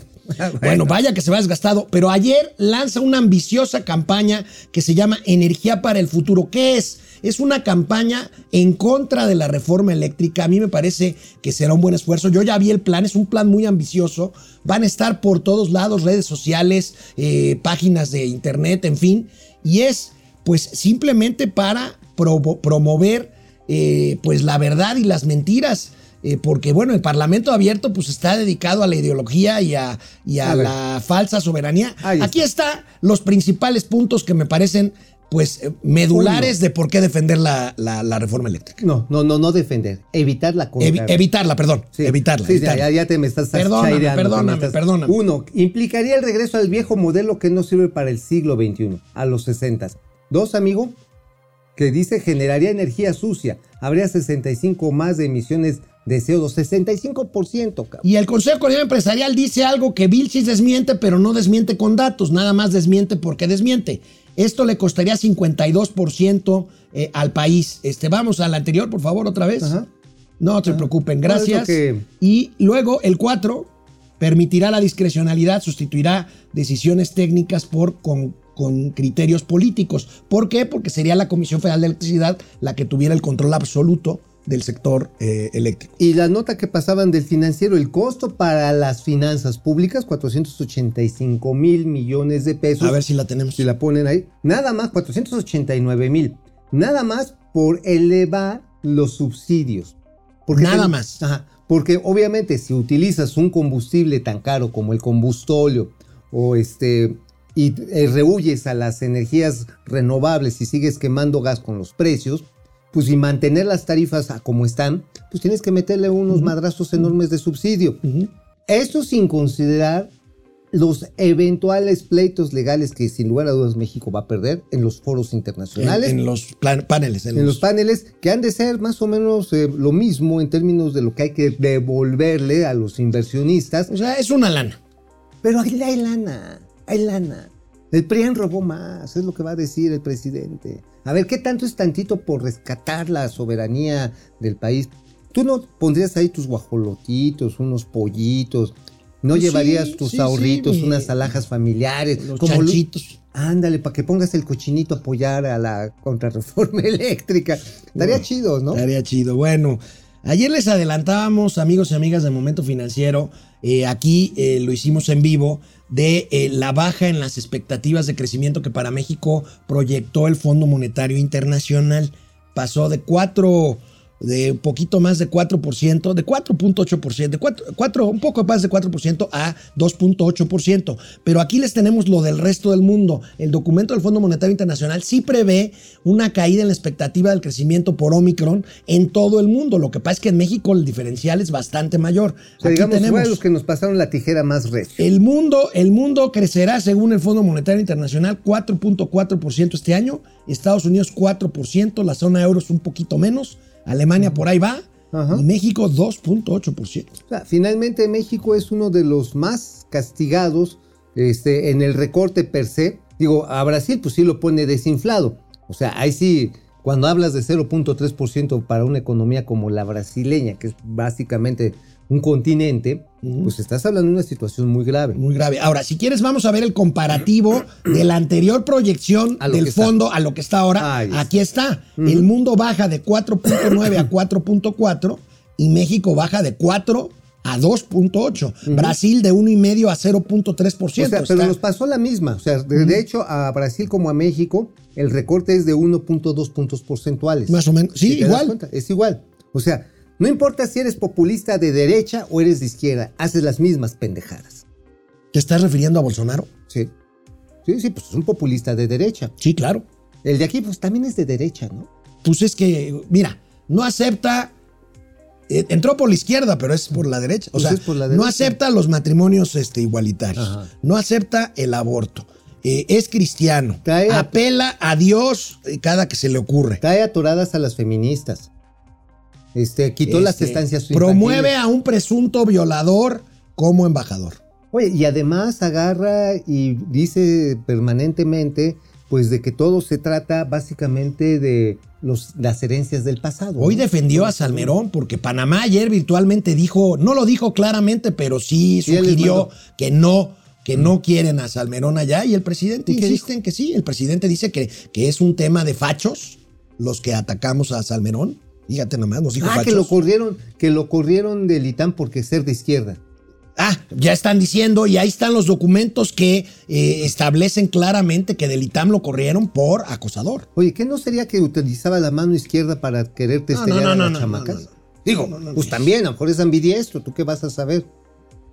S1: Bueno, vaya que se va desgastado. Pero ayer lanza una ambiciosa campaña que se llama Energía para el Futuro. ¿Qué es? Es una campaña en contra de la reforma eléctrica. A mí me parece que será un buen esfuerzo. Yo ya vi el plan, es un plan muy ambicioso. Van a estar por todos lados, redes sociales, eh, páginas de internet, en fin. Y es, pues, simplemente para promo- promover, eh, pues, la verdad y las mentiras. Eh, porque, bueno, el Parlamento abierto, pues, está dedicado a la ideología y a, y a la falsa soberanía.
S2: Ahí.
S1: Aquí está los principales puntos que me parecen, pues, eh, medulares
S2: Uno.
S1: de por qué defender la, la- la reforma eléctrica.
S2: No, no, no, no defender, evitar la
S1: Evi- evitarla, perdón.
S2: Sí,
S1: evitarla.
S2: sí,
S1: evitarla.
S2: Ya, ya te me estás
S1: Perdóname,
S2: chaireando,
S1: perdóname, perdóname.
S2: Uno, implicaría el regreso al viejo modelo que no sirve para el siglo XXI, a los 60. Dos, amigo, que dice generaría energía sucia. Habría 65 más de emisiones de CO2. 65%, cabrón.
S1: Y el Consejo Coordinador Empresarial dice algo que Vilchis desmiente, pero no desmiente con datos, nada más desmiente porque desmiente. Esto le costaría 52% eh, al país. Este, vamos al anterior, por favor, otra vez.
S2: Ajá.
S1: No se preocupen,
S2: es lo
S1: gracias.
S2: que-
S1: Y luego el 4 permitirá la discrecionalidad, sustituirá decisiones técnicas por con, con criterios políticos. ¿Por qué? Porque sería la Comisión Federal de Electricidad la que tuviera el control absoluto del sector eh, eléctrico.
S2: Y la nota que pasaban del financiero, el costo para las finanzas públicas, 485 mil millones de pesos.
S1: A ver si la tenemos.
S2: Si la ponen ahí, nada más, 489 mil. Nada más por elevar los subsidios.
S1: Nada
S2: ten-
S1: más.
S2: Ajá, porque obviamente si utilizas un combustible tan caro como el combustóleo o este y eh, rehuyes a las energías renovables y sigues quemando gas con los precios, pues y mantener las tarifas a como están, pues tienes que meterle unos madrazos enormes de subsidio. Esto sin considerar los eventuales pleitos legales que sin lugar a dudas México va a perder en los foros internacionales,
S1: En, en los paneles. En,
S2: en
S1: los,
S2: los paneles, que han de ser más o menos eh, lo mismo en términos de lo que hay que devolverle a los inversionistas.
S1: o sea, es una lana.
S2: Pero ahí hay lana, hay lana. El PRIAN robó más, es lo que va a decir el presidente. A ver, ¿qué tanto es tantito por rescatar la soberanía del país? Tú no pondrías ahí tus guajolotitos, unos pollitos, no
S1: Sí,
S2: llevarías tus
S1: sí,
S2: ahorritos, unas alhajas familiares,
S1: Los
S2: como
S1: chanchitos.
S2: Ándale, para que pongas el cochinito a apoyar a la contrarreforma eléctrica. Estaría
S1: No,
S2: chido, ¿no?
S1: Estaría chido. Bueno, ayer les adelantábamos, amigos y amigas de Momento Financiero, eh, aquí eh, lo hicimos en vivo, de eh, la baja en las expectativas de crecimiento que para México proyectó el Fondo Monetario Internacional. Pasó de 4, de un poquito más de 4%, de 4.8%, de 4, 4, un poco más de 4% a 2.8%. Pero aquí les tenemos lo del resto del mundo. El documento del Fondo Monetario Internacional sí prevé una caída en la expectativa del crecimiento por Omicron en todo el mundo. Lo que pasa es que en México el diferencial es bastante mayor.
S2: O sea,
S1: aquí
S2: digamos,
S1: tenemos
S2: los que nos pasaron la tijera más recio.
S1: el mundo, el mundo crecerá según el Fondo Monetario Internacional 4.4% este año, Estados Unidos 4%, la zona euro es un poquito menos, Alemania por ahí va
S2: Ajá.
S1: y México 2.8%.
S2: O sea, finalmente México es uno de los más castigados este, en el recorte per se. Digo, a Brasil pues sí lo pone desinflado. O sea, ahí sí, cuando hablas de 0.3% para una economía como la brasileña, que es básicamente un continente, pues estás hablando de una situación muy grave.
S1: Muy grave. Ahora, si quieres, vamos a ver el comparativo de la anterior proyección del
S2: está.
S1: fondo a lo que está ahora.
S2: Ahí está.
S1: Aquí está. El mundo baja de 4.9 a 4.4 y México baja de 4 a 2.8. Brasil de 1,5 a 0.3%.
S2: O sea, pero nos pasó la misma. O sea, de, de hecho, a Brasil como a México, el recorte es de 1.2 puntos porcentuales.
S1: Más o menos. Sí,
S2: ¿Sí te das
S1: igual.
S2: Es igual. O sea, no importa si eres populista de derecha o eres de izquierda, haces las mismas pendejadas.
S1: ¿Te estás refiriendo a Bolsonaro?
S2: Sí. Sí, sí, pues es un populista de derecha.
S1: Sí, claro.
S2: El de aquí, pues también es de derecha, ¿no?
S1: Pues es que, mira, no acepta. eh, entró por la izquierda, pero es por la derecha. O
S2: Pues
S1: sea,
S2: es por la
S1: no
S2: derecha.
S1: acepta los matrimonios este, igualitarios.
S2: Ajá.
S1: No acepta el aborto. eh, es cristiano,
S2: Trae
S1: apela a Dios eh, cada que se le ocurre.
S2: Trae atoradas a las feministas. Este, quitó las
S1: Este,
S2: estancias
S1: Promueve
S2: infantiles.
S1: a un presunto violador como embajador.
S2: Oye, y además agarra y dice permanentemente, pues, de que todo se trata básicamente de los, las herencias del pasado.
S1: Hoy
S2: ¿no?
S1: defendió a Salmerón porque Panamá ayer virtualmente dijo, no lo dijo claramente, pero sí sugirió que no, que no quieren a Salmerón allá y el presidente
S2: ¿Y qué
S1: insiste en que sí. El presidente dice que, que es un tema de fachos los que atacamos a Salmerón. Fíjate nomás, nos dijo
S2: Ah, que lo corrieron, que lo corrieron del ITAM porque ser de izquierda.
S1: Ah, ya están diciendo y ahí están los documentos que eh, establecen claramente que del ITAM lo corrieron por acosador.
S2: Oye, ¿qué no sería que utilizaba la mano izquierda para querer testear
S1: no, no,
S2: a las chamacas? Digo, pues también, a lo mejor es ambidiestro, ¿tú qué vas a saber?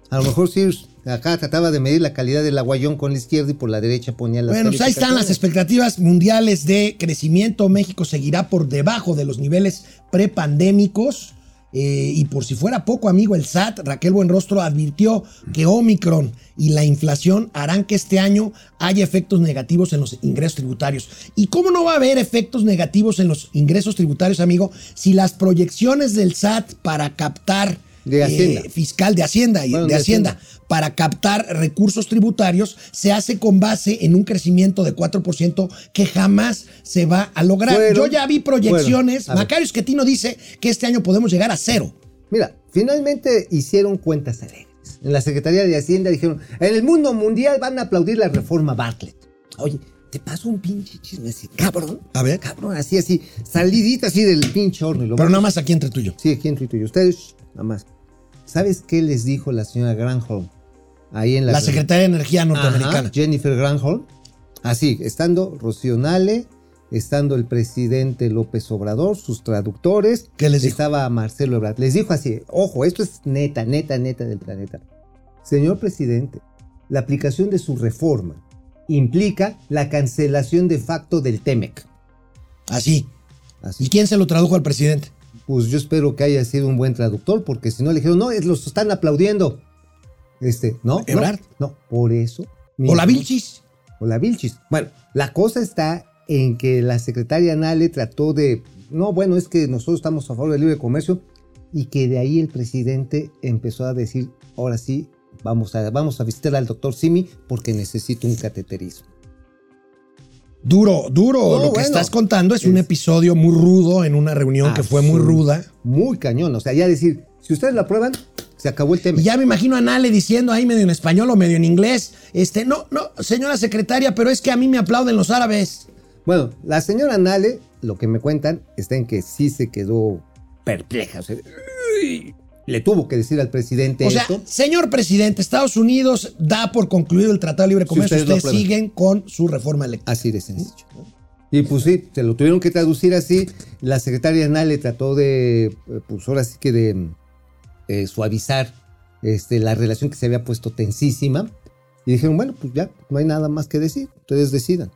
S2: A lo mejor sí, acá trataba de medir la calidad del aguayón con la izquierda y por la derecha ponía las
S1: Bueno, pues ahí están las expectativas mundiales de crecimiento. México seguirá por debajo de los niveles prepandémicos. Eh, y por si fuera poco, amigo, el SAT, Raquel Buenrostro, advirtió que Omicron y la inflación harán que este año haya efectos negativos en los ingresos tributarios. ¿Y cómo no va a haber efectos negativos en los ingresos tributarios, amigo, si las proyecciones del SAT para captar
S2: De
S1: eh,
S2: Hacienda.
S1: fiscal de Hacienda y
S2: Bueno,
S1: de
S2: de
S1: Hacienda,
S2: Hacienda.
S1: para captar recursos tributarios se hace con base en un crecimiento de 4% que jamás se va a lograr. Yo ya vi proyecciones.
S2: ver.
S1: Macario Esquetino dice que este año podemos llegar a cero.
S2: Mira, finalmente hicieron cuentas alegres. En la Secretaría de Hacienda dijeron, en el mundo mundial van a aplaudir la reforma Bartlett. Oye, te paso un pinche chisme así, cabrón.
S1: A ver.
S2: Cabrón, así, así, salidita así del pinche horno. Y lo
S1: Pero nada más aquí entre tú y yo.
S2: Sí, aquí entre tú y yo. Ustedes, nada más. ¿Sabes qué les dijo la señora Granholm? Ahí en la...
S1: La Secretaría de Energía norteamericana.
S2: Ajá, Jennifer Granholm. Así, estando Rocío Nale, estando el presidente López Obrador, sus traductores.
S1: ¿Qué les dijo?
S2: Estaba Marcelo Ebrard. Les dijo así, ojo, esto es neta, neta, neta del planeta. Señor presidente, la aplicación de su reforma implica la cancelación de facto del TEMEC.
S1: Así.
S2: Así.
S1: ¿Y quién se lo tradujo al presidente?
S2: Pues yo espero que haya sido un buen traductor, porque si no le dijeron, no, es- los están aplaudiendo. Este, ¿no?
S1: Ebrard.
S2: No, no, por eso.
S1: O la
S2: mismo-
S1: Vilchis.
S2: O la Vilchis. Bueno, la cosa está en que la secretaria Nale trató de, no, bueno, es que nosotros estamos a favor del libre comercio, y que de ahí el presidente empezó a decir, ahora sí, vamos a, vamos a visitar al doctor Simi porque necesito un cateterismo.
S1: Duro, duro.
S2: No,
S1: lo que
S2: bueno.
S1: estás contando es, un episodio muy rudo en una reunión que fue muy ruda.
S2: Muy cañón, o sea, ya decir, si ustedes lo aprueban, se acabó el tema.
S1: Y ya me imagino a Nale diciendo ahí medio en español o medio en inglés, este, no, no, señora secretaria, pero es que a mí me aplauden los árabes.
S2: Bueno, la señora Nale, lo que me cuentan, está en que sí se quedó perpleja. O sea, uy, le tuvo que decir al presidente
S1: O sea,
S2: esto.
S1: señor presidente, Estados Unidos da por concluido el Tratado de Libre Comercio,
S2: ustedes lo
S1: ustedes siguen con su reforma electoral.
S2: Así de sencillo. Y pues sí, se lo tuvieron que traducir así. La secretaria Nale trató de, pues ahora sí que de eh, suavizar este, la relación que se había puesto tensísima. Y dijeron, bueno, pues ya, no hay nada más que decir. Ustedes decidan.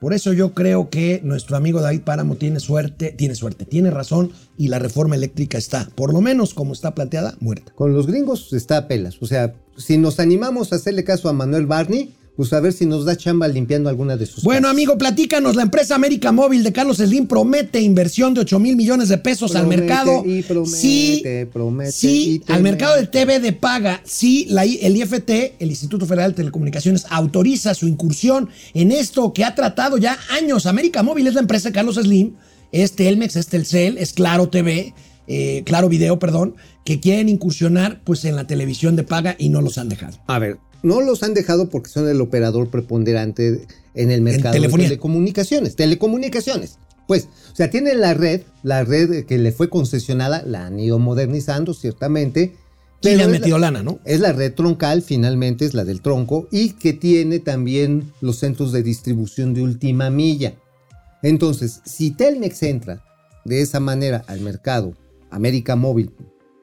S1: Por eso yo creo que nuestro amigo David Páramo tiene suerte, tiene suerte, tiene razón y la reforma eléctrica está, por lo menos como está planteada, muerta.
S2: Con los gringos está a pelas. O sea, si nos animamos a hacerle caso a Manuel Barney, pues a ver si nos da chamba limpiando alguna de sus
S1: Bueno,
S2: casas.
S1: amigo, platícanos. La empresa América Móvil de Carlos Slim promete inversión de 8 mil millones de pesos al mercado.
S2: y promete,
S1: sí,
S2: promete
S1: sí,
S2: y
S1: al mercado del
S2: mete.
S1: TV de paga. Sí, la el IFT, el Instituto Federal de Telecomunicaciones, autoriza su incursión en esto que ha tratado ya años. América Móvil es la empresa de Carlos Slim. Es Telmex, es Telcel, es Claro TV. eh, claro Video, perdón, que quieren incursionar pues en la televisión de paga y no los han dejado.
S2: A ver, no los han dejado porque son el operador preponderante en el mercado de telecomunicaciones. Telecomunicaciones. Pues, o sea, tienen la red, la red que le fue concesionada, la han ido modernizando, ciertamente.
S1: Le
S2: pero
S1: han
S2: es la-
S1: metido lana, ¿no?
S2: Es la red troncal, finalmente es la del tronco, y que tiene también los centros de distribución de última milla. Entonces, si Telmex entra de esa manera al mercado, América Móvil,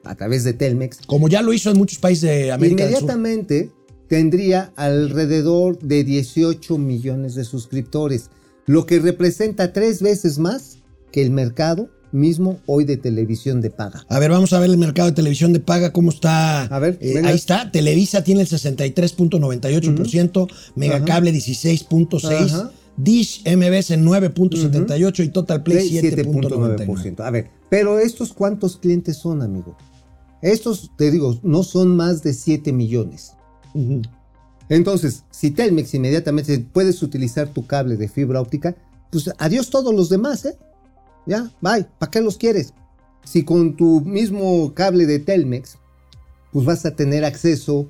S2: a través de Telmex,
S1: Como ya lo hizo en muchos países de América del Sur.
S2: Tendría alrededor de 18 millones de suscriptores, lo que representa tres veces más que el mercado mismo hoy de televisión de paga.
S1: A ver, vamos a ver el mercado de televisión de paga, cómo está.
S2: A ver,
S1: Eh, ahí está. Televisa tiene el 63.98%, Megacable 16.6%,
S2: Ajá.
S1: Dish MBS 9.78% y Total Play 7.99%.
S2: 7.9%. A ver, pero estos cuántos clientes son, amigo? Estos, te digo, no son más de 7 millones. Entonces, si Telmex inmediatamente puedes utilizar tu cable de fibra óptica, pues adiós todos los demás, ¿eh? Ya, bye, ¿para qué los quieres? Si con tu mismo cable de Telmex, pues vas a tener acceso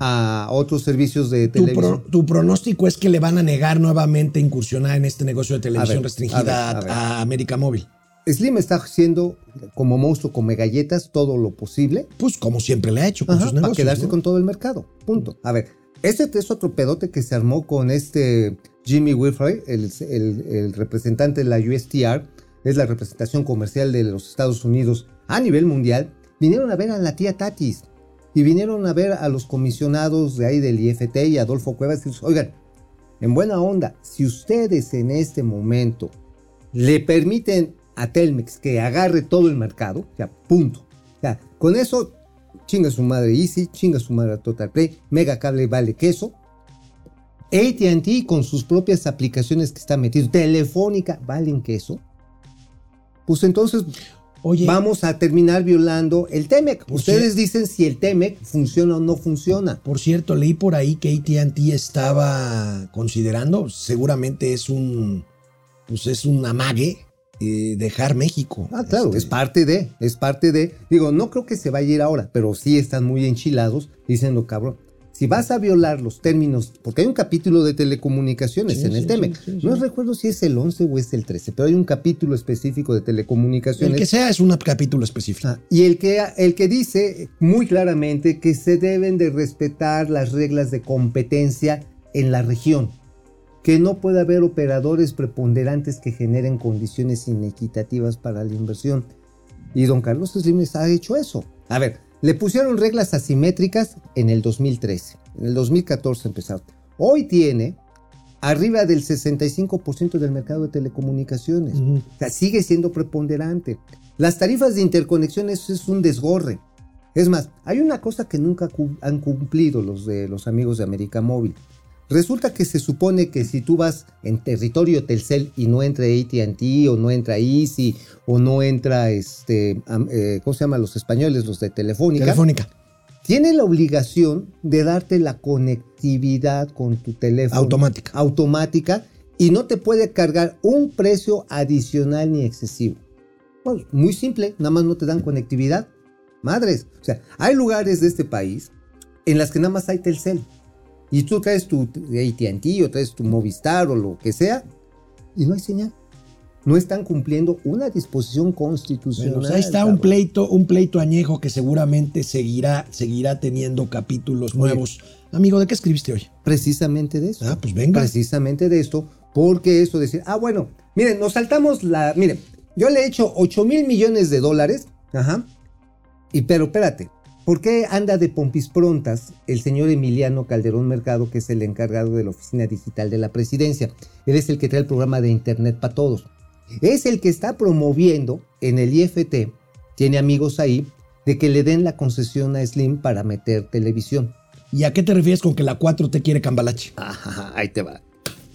S2: a otros servicios de
S1: Tu,
S2: televisión.
S1: pro- tu pronóstico es que le van a negar nuevamente incursionar en este negocio de televisión
S2: A ver,
S1: restringida
S2: a ver, a ver.
S1: a, América Móvil.
S2: Slim está haciendo como monstruo, come galletas, todo lo posible
S1: Pues como siempre le ha hecho con
S2: Ajá,
S1: sus
S2: para
S1: negocios.
S2: quedarse
S1: ¿no?
S2: con todo el mercado. Punto. A ver, este es otro pedote que se armó con este Jimmy Wilfrey, el, el- el representante de la USTR, es la representación comercial de los Estados Unidos a nivel mundial. Vinieron a ver a la tía Tatis y vinieron a ver a los comisionados de ahí del IFT y Adolfo Cuevas. y Oigan, en buena onda, si ustedes en este momento le permiten a Telmex que agarre todo el mercado, o sea, punto. O sea, con eso chinga su madre Easy, chinga su madre Total Play, Mega Cable vale queso. AT&T con sus propias aplicaciones que está metido, Telefónica valen queso. Pues entonces
S1: Oye,
S2: vamos a terminar violando el TEMEC. Ustedes dicen si el TEMEC funciona o no funciona.
S1: por cierto, leí por ahí que AT&T estaba considerando, seguramente es un, pues es un amague, eh, dejar México.
S2: Ah, claro,
S1: Este,
S2: es parte de, es parte de. Digo, no creo que se vaya a ir ahora, pero sí están muy enchilados diciendo, cabrón, si vas a violar los términos, porque hay un capítulo de telecomunicaciones
S1: Sí,
S2: en el
S1: sí,
S2: TEMEC.
S1: sí, sí,
S2: no recuerdo si es el 11 o es el 13, pero hay un capítulo específico de
S1: El
S2: telecomunicaciones.
S1: que sea es un capítulo específico.
S2: Ah, y el que, el que dice muy claramente que se deben de respetar las reglas de competencia en la región, que no puede haber operadores preponderantes que generen condiciones inequitativas para la inversión. Y don Carlos Slim ha hecho eso. A ver, le pusieron reglas asimétricas en el 2013, en el 2014 empezaron. Hoy tiene arriba del 65% del mercado de telecomunicaciones.
S1: Ujú.
S2: O sea, sigue siendo preponderante. Las tarifas de interconexión eso es un desgorre. Es más, hay una cosa que nunca cu- han cumplido los de los amigos de América Móvil. Resulta que se supone que si tú vas en territorio Telcel y no entra AT&T o no entra Easy o no entra este, eh, ¿cómo se llama? Los españoles, los de Telefónica,
S1: Telefónica.
S2: tiene la obligación de darte la conectividad con tu teléfono
S1: Automática.
S2: automática y no te puede cargar un precio adicional ni excesivo. Pues, muy simple, nada más no te dan conectividad. Madres, o sea, hay lugares de este país en las que nada más hay Telcel. Y tú traes tu AT&T o traes tu Movistar o lo que sea y no hay señal. No están cumpliendo una disposición constitucional.
S1: Bueno, ahí está un pleito, un pleito añejo que seguramente seguirá, seguirá teniendo capítulos nuevos. Amigo, ¿de qué escribiste hoy?
S2: Precisamente de eso.
S1: Ah, pues venga.
S2: Precisamente de esto, porque eso decir, ah, bueno, miren, nos saltamos la, miren, yo le he hecho 8 mil millones de dólares, ajá, y pero espérate, ¿por qué anda de pompis prontas el señor Emiliano Calderón Mercado, que es el encargado de la oficina digital de la presidencia? Él es el que trae el programa de Internet para todos. Es el que está promoviendo en el IFT, tiene amigos ahí, de que le den la concesión a Slim para meter televisión.
S1: ¿Y a qué te refieres con que la 4 te quiere cambalache?
S2: Ajá, ahí te va.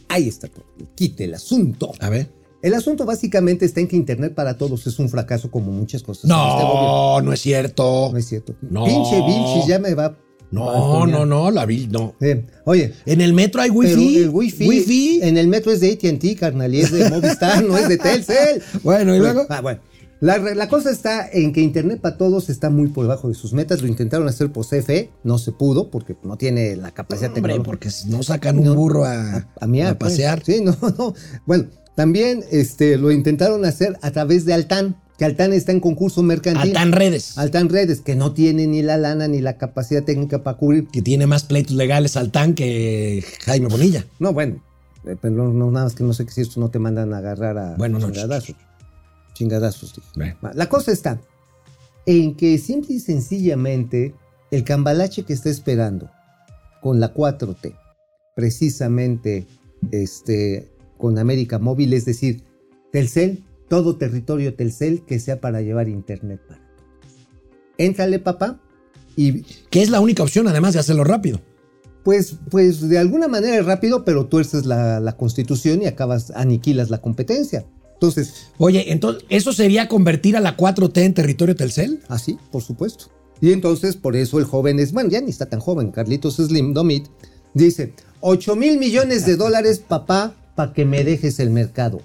S2: Ahí está. Quite el asunto.
S1: A ver.
S2: El asunto básicamente está en que Internet para todos es un fracaso como muchas cosas. en este.
S1: No, no es cierto.
S2: no es cierto.
S1: No.
S2: Pinche Vilchis ya me va.
S1: No, no, no, la vi, no.
S2: Eh, oye,
S1: En el metro hay
S2: pero
S1: wifi.
S2: el wifi,
S1: Wifi.
S2: en el metro es de AT&T, carnal, y es de Movistar, no es de Telcel.
S1: Bueno, ¿y luego?
S2: Ah, bueno. La, la cosa está en que Internet para todos está muy por debajo de sus metas. Lo intentaron hacer por CFE, no se pudo porque no tiene la capacidad
S1: Hombre,
S2: tecnológica.
S1: porque no sacan un
S2: No,
S1: burro a,
S2: a, a miar,
S1: a pasear.
S2: pues. Sí, no, no. Bueno, también este, lo intentaron hacer a través de Altán, que Altán está en concurso mercantil.
S1: Altan Redes,
S2: Altán Redes, que no tiene ni la lana ni la capacidad técnica para cubrir.
S1: que tiene más pleitos legales Altan que Jaime Bonilla.
S2: No, bueno, eh, pero no, no, nada más que no sé que si esto no te mandan a agarrar a
S1: Bueno, no,
S2: chingadazos. Chingadazos.
S1: Bueno.
S2: La cosa está en que simple y sencillamente el cambalache que está esperando con la 4T, precisamente este, con América Móvil, es decir, Telcel todo territorio Telcel que sea para llevar internet para. Éntrale, papá, y
S1: Que es la única opción, además de hacerlo rápido.
S2: pues, pues de alguna manera es rápido, pero tuerces la, la constitución y acabas, aniquilas la competencia. Entonces,
S1: Oye, entonces, ¿eso sería convertir a la 4T en territorio Telcel?
S2: así, por supuesto. Y entonces, por eso el joven es, bueno, ya ni está tan joven, Carlitos Slim Domit, dice, 8 mil millones de dólares, papá, para que me dejes el mercado.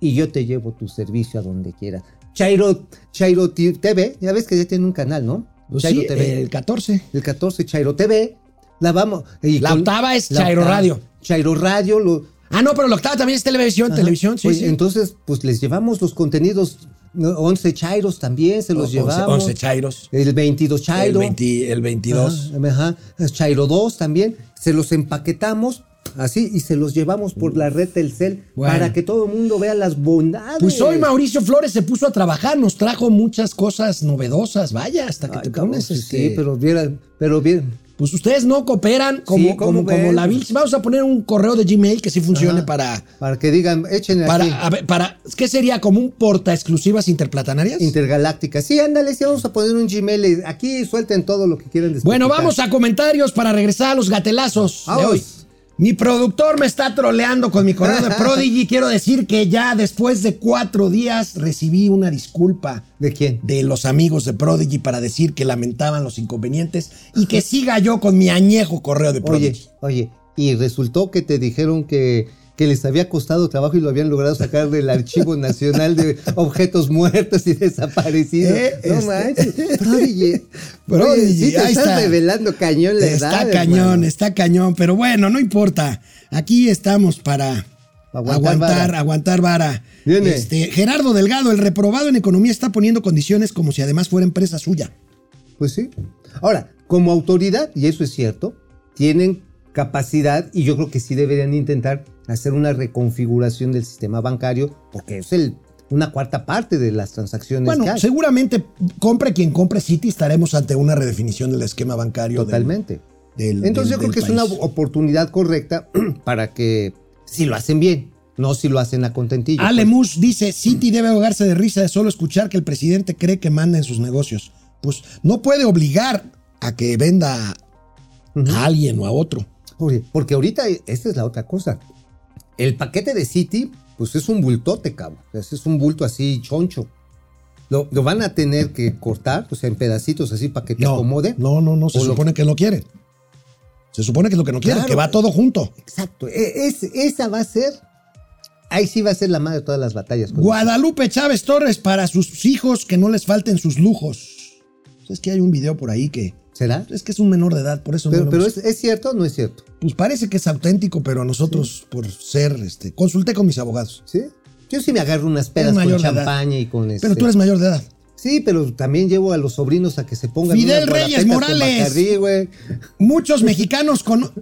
S2: Y yo te llevo tu servicio a donde quieras. Chairo, Chairo TV, ya ves que ya tiene un canal, ¿no?
S1: Pues
S2: Chairo
S1: sí,
S2: TV.
S1: el 14.
S2: El 14, Chairo TV. La vamos. y
S1: La octava es
S2: la
S1: Chairo
S2: octava.
S1: Radio.
S2: Chairo Radio. Lo,
S1: Ah, no, pero la octava también es televisión,
S2: Ajá.
S1: televisión, sí,
S2: Oye,
S1: sí.
S2: Entonces, pues les llevamos los contenidos. ¿no? 11 Chairos también se los
S1: Once-
S2: llevamos.
S1: 11 chairos.
S2: El 22 Chairo.
S1: El, 20 el 22.
S2: Ajá, ajá. Chairo 2 también. Se los empaquetamos así y se los llevamos por la red Telcel
S1: Bueno.
S2: para que todo el mundo vea las bondades.
S1: Pues hoy Mauricio Flores se puso a trabajar, nos trajo muchas cosas novedosas. Vaya, hasta que
S2: Ay,
S1: te pones
S2: sí,
S1: este,
S2: Sí, pero bien, pero bien.
S1: Pues ustedes no cooperan como,
S2: Sí, ¿cómo
S1: como, como la Vilch. Vamos a poner un correo de Gmail que sí funcione
S2: Ajá.
S1: para.
S2: Para que digan, échenle aquí.
S1: Para, a ver, para, ¿qué sería? ¿Como un porta exclusivas interplatanarias?
S2: Intergaláctica. Sí, ándale, sí, vamos a poner un Gmail. Aquí suelten todo lo que quieran después.
S1: bueno, vamos a comentarios para regresar a los gatelazos de
S2: Vamos.
S1: hoy. Mi productor me está troleando con mi correo de Prodigy. Quiero decir que ya después de cuatro días recibí una disculpa
S2: ¿De quién?
S1: de los amigos de Prodigy para decir que lamentaban los inconvenientes y que siga yo con mi añejo correo de Prodigy.
S2: Oye, oye, y resultó que te dijeron que, que les había costado trabajo y lo habían logrado sacar del Archivo Nacional de Objetos Muertos y Desaparecidos.
S1: Eh,
S2: no
S1: este-
S2: manches. Prodigy.
S1: Prodigy,
S2: Oye, sí te
S1: ahí
S2: estás
S1: está.
S2: revelando cañón la
S1: Está
S2: edad,
S1: cañón,
S2: hermano.
S1: está cañón, pero bueno, no importa. Aquí estamos para
S2: Aguantar
S1: aguantar,
S2: vara.
S1: aguantar vara.
S2: Viene.
S1: Este, Gerardo Delgado, el reprobado en economía, está poniendo condiciones como si además fuera empresa suya.
S2: Pues sí. Ahora, como autoridad, y eso es cierto, tienen capacidad y yo creo que sí deberían intentar hacer una reconfiguración del sistema bancario porque es el, una cuarta parte de las transacciones
S1: Bueno,
S2: que hay.
S1: seguramente compre quien compre City, estaremos ante una redefinición del esquema bancario.
S2: Totalmente.
S1: del-
S2: Entonces
S1: del-
S2: yo creo que es una oportunidad correcta para que si lo hacen bien, no si lo hacen a contentillo.
S1: Ale
S2: pues.
S1: Dice, City debe ahogarse de risa de solo escuchar que el presidente cree que manda en sus negocios. Pues no puede obligar a que venda a alguien o a otro.
S2: Porque ahorita esta es la otra cosa. El paquete de City, pues es un bultote, cabrón. Es un bulto así choncho. Lo, lo van a tener que cortar, o sea, en pedacitos así para que te
S1: No,
S2: acomode.
S1: no, no, no, se
S2: lo-
S1: supone que lo quieren. Se supone que es lo que no quieren,
S2: Claro.
S1: que va todo junto.
S2: Exacto. E- es- esa va a ser. Ahí sí va a ser la madre de todas las batallas.
S1: Guadalupe Chávez Torres para sus hijos que no les falten sus lujos. Es que hay un video por ahí que
S2: ¿Será?
S1: es que es un menor de edad, por eso
S2: Pero,
S1: no lo
S2: pero es, ¿es cierto o no es cierto?
S1: pues parece que es auténtico, pero a nosotros por ser este consulté con mis abogados.
S2: ¿Sí? Yo sí me agarro unas pedas con champaña y con este.
S1: Pero tú eres mayor de edad.
S2: Sí, pero también llevo a los sobrinos a que se pongan.
S1: Fidel Reyes Morales. Muchos mexicanos con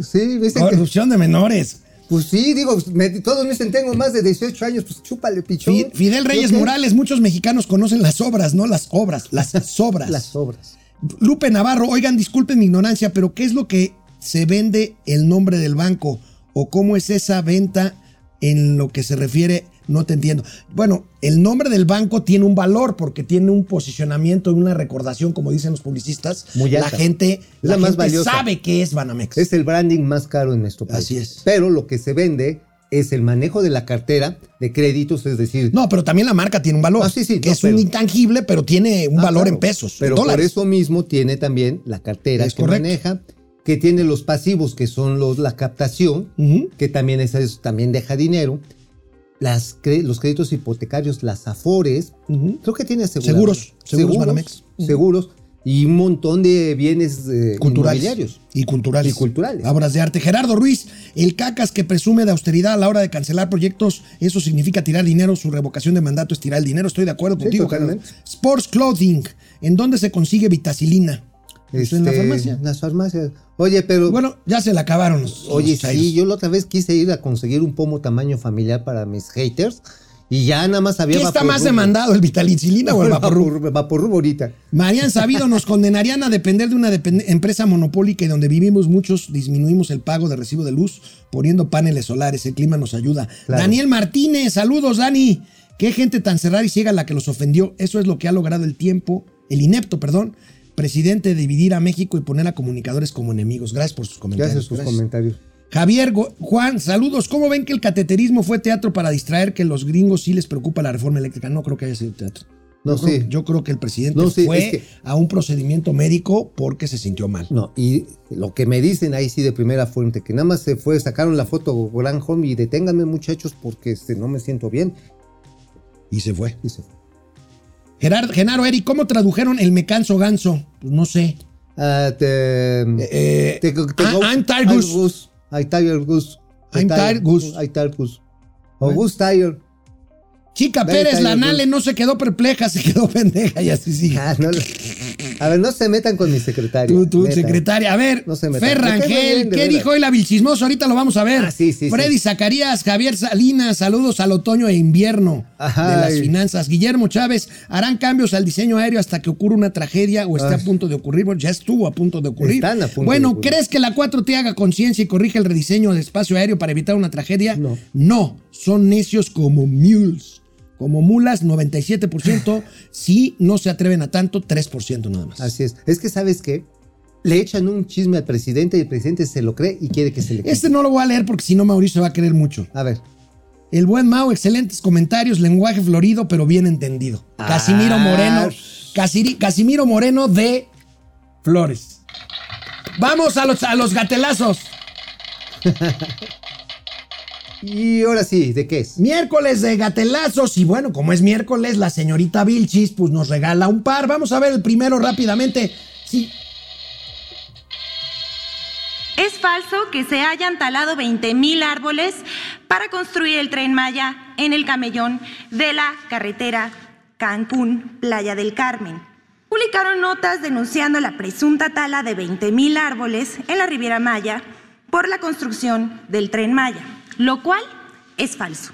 S2: Sí, ¿viste que-
S1: corrupción de menores.
S2: Pues sí, digo, me- todos me dicen, tengo más de 18 años, pues chúpale, pichón.
S1: Fi- Fidel Reyes. Morales, muchos mexicanos conocen las obras, no las obras, las sobras.
S2: Las obras.
S1: Lupe Navarro, oigan, disculpen mi ignorancia, pero ¿qué es lo que se vende el nombre del banco? ¿O cómo es esa venta en lo que se refiere? No te entiendo. Bueno, el nombre del banco tiene un valor porque tiene un posicionamiento y una recordación, como dicen los publicistas.
S2: Muy
S1: la
S2: alta.
S1: gente,
S2: Es
S1: la
S2: la más
S1: gente
S2: valiosa.
S1: sabe que es Banamex.
S2: Es el branding más caro en nuestro país.
S1: Así es.
S2: Pero lo que se vende es el manejo de la cartera de créditos, es decir,
S1: No, pero también la marca tiene un valor.
S2: Ah, sí, sí,
S1: que
S2: no,
S1: es un intangible, pero tiene un
S2: Ah,
S1: valor
S2: claro.
S1: en pesos.
S2: Pero
S1: en
S2: por eso mismo tiene también la cartera
S1: Es
S2: que
S1: correcto.
S2: maneja, que tiene los pasivos, que son los, la captación, que también es, es- también deja dinero. Las, los créditos hipotecarios, las afores, creo que tiene asegurados.
S1: Seguros, seguros Banamex. Ujú.
S2: seguros y un montón de bienes eh,
S1: culturales
S2: inmobiliarios.
S1: y culturales.
S2: Y culturales.
S1: Obras de arte. Gerardo Ruiz, el cacas que presume de austeridad a la hora de cancelar proyectos, eso significa tirar dinero, su revocación de mandato es tirar el dinero. Estoy de acuerdo
S2: Sí,
S1: contigo. Gerardo. Sports Clothing, ¿en dónde se consigue vitacilina? Pues en la
S2: Este,
S1: farmacia.
S2: en las farmacias. Oye, pero
S1: Bueno, ya se le acabaron los,
S2: Oye,
S1: los
S2: sí, yo la otra vez quise ir a conseguir un pomo tamaño familiar para mis haters Y ya nada más había
S1: ¿Qué está más demandado, el Vitalicilina o el Vaporrub?
S2: Vaporrub, ahorita.
S1: Marían Sabido nos condenarían a depender de una depend- empresa monopólica y donde vivimos muchos disminuimos el pago de recibo de luz poniendo paneles solares. El clima nos ayuda.
S2: Claro.
S1: Daniel Martínez, saludos, Dani. Qué gente tan cerrada y ciega la que los ofendió. Eso es lo que ha logrado el tiempo, el inepto, perdón, presidente de dividir a México y poner a comunicadores como enemigos. Gracias por sus comentarios.
S2: Gracias sus
S1: Gracias.
S2: comentarios.
S1: Javier Juan, saludos. ¿Cómo ven que el cateterismo fue teatro para distraer que los gringos sí les preocupa la reforma eléctrica? No creo que haya sido teatro.
S2: No,
S1: yo, creo, yo creo que el presidente
S2: No, sí,
S1: fue
S2: es que-
S1: a un procedimiento médico porque se sintió mal.
S2: No, y lo que me dicen ahí sí de primera fuente, que nada más se fue, sacaron la foto Gran Home y deténganme muchachos porque este, no me siento bien.
S1: Y se fue.
S2: Y se fue.
S1: Gerard, Genaro, Eri, ¿cómo tradujeron el me canso ganso? Pues no sé.
S2: Ah, te,
S1: Eh,
S2: te- te-
S1: ah,
S2: go-
S1: I'm tired,
S2: I'm tired, Gus.
S1: I'm tired, Gus.
S2: I'm tired, Gus. O Gus tired.
S1: Chica Pérez, la
S2: tired,
S1: Nale
S2: Gus.
S1: no se quedó perpleja, se quedó pendeja y así sigue.
S2: Ah, no, a ver, no se metan con mi secretario.
S1: Tú, tú, secretaria. A ver,
S2: No se metan.
S1: Fer
S2: Me cae muy
S1: Rangel,
S2: bien, de
S1: ¿qué dijo el avilchismoso? Ahorita lo vamos a ver.
S2: Ah, sí, sí,
S1: Freddy
S2: sí.
S1: Zacarías, Javier Salinas, saludos al otoño e invierno
S2: Ajá,
S1: de las finanzas. Guillermo Chávez, harán cambios al diseño aéreo hasta que ocurra una tragedia o esté a punto de ocurrir. Bueno, ya estuvo a punto de ocurrir.
S2: Están a punto
S1: bueno,
S2: de ocurrir.
S1: ¿crees que la 4T haga conciencia y corrige el rediseño del espacio aéreo para evitar una tragedia?
S2: No.
S1: No, son necios como mules. Como mulas, 97%. si no se atreven a tanto, 3% nada más.
S2: Así es. Es que, ¿sabes qué? Le echan un chisme al presidente y el presidente se lo cree y quiere que se le quite.
S1: Este no lo voy a leer porque si no Mauricio se va a querer mucho.
S2: A ver.
S1: El buen Mao, excelentes comentarios, lenguaje florido, pero bien entendido. Casimiro
S2: Ah.
S1: Moreno, Casiri- Casimiro Moreno de Flores. Vamos a los, a los gatelazos.
S2: Y ahora sí, ¿de qué es?
S1: Miércoles de gatelazos. Y bueno, como es miércoles, la señorita Vilchis pues nos regala un par. Vamos a ver el primero rápidamente. Sí,
S6: Es falso que se hayan talado 20.000 árboles para construir el tren Maya en el camellón de la carretera Cancún, Playa del Carmen. Publicaron notas denunciando la presunta tala de 20.000 árboles en la Riviera Maya por la construcción del tren Maya, lo cual es falso.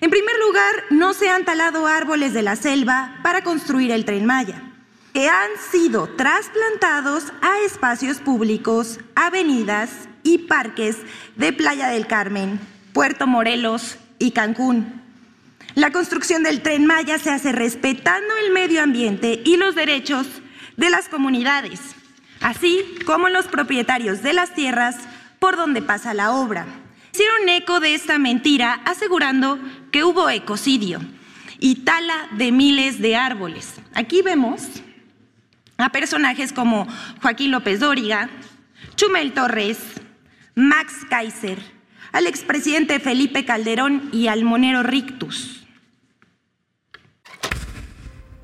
S6: En primer lugar, no se han talado árboles de la selva para construir el tren Maya que han sido trasplantados a espacios públicos, avenidas y parques de Playa del Carmen, Puerto Morelos y Cancún. La construcción del tren Maya se hace respetando el medio ambiente y los derechos de las comunidades, así como los propietarios de las tierras por donde pasa la obra. Hicieron eco de esta mentira asegurando que hubo ecocidio y tala de miles de árboles. Aquí vemos a personajes como Joaquín López Dóriga, Chumel Torres, Max Kaiser, al expresidente Felipe Calderón y al monero Rictus.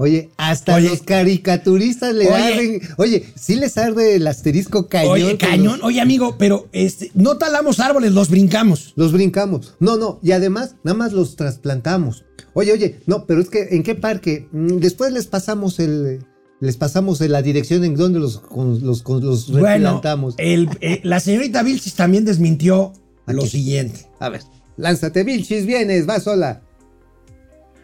S2: Oye, hasta
S1: Oye.
S2: los caricaturistas le arden. Oye, sí les arde el asterisco cañón.
S1: oye, cañón.
S2: los-
S1: Oye, amigo, pero este, no talamos árboles, los brincamos.
S2: Los brincamos. No, no. Y además, nada más los trasplantamos. Oye, oye, no, pero es que ¿en qué parque? Mm, Después les pasamos el. Les pasamos la dirección en donde los, los,
S1: Bueno, el- eh, la señorita Vilchis también desmintió lo siguiente.
S2: A ver, lánzate, Vilchis, vienes, va sola.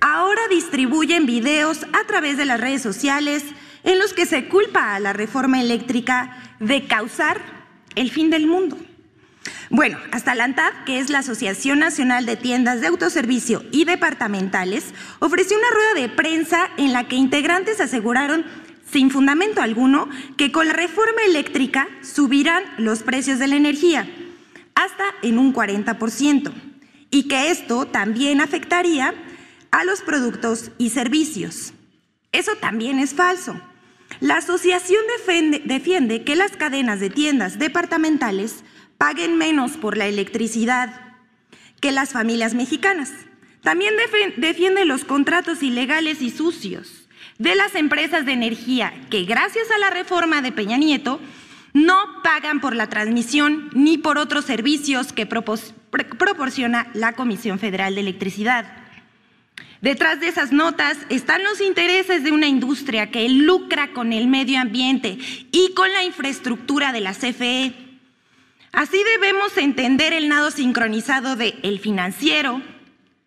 S6: Ahora distribuyen videos a través de las redes sociales en los que se culpa a la reforma eléctrica de causar el fin del mundo. Bueno, hasta la ANTAD, que es la Asociación Nacional de Tiendas de Autoservicio y Departamentales, ofreció una rueda de prensa en la que integrantes aseguraron, sin fundamento alguno, que con la reforma eléctrica subirán los precios de la energía hasta en un 40% y que esto también afectaría a los productos y servicios. Eso también es falso. La asociación defiende, defiende que las cadenas de tiendas departamentales paguen menos por la electricidad que las familias mexicanas. También defiende los contratos ilegales y sucios de las empresas de energía que gracias a la reforma de Peña Nieto no pagan por la transmisión ni por otros servicios que proporciona la Comisión Federal de Electricidad. Detrás de esas notas están los intereses de una industria que lucra con el medio ambiente y con la infraestructura de la CFE. Así debemos entender el nado sincronizado de El Financiero,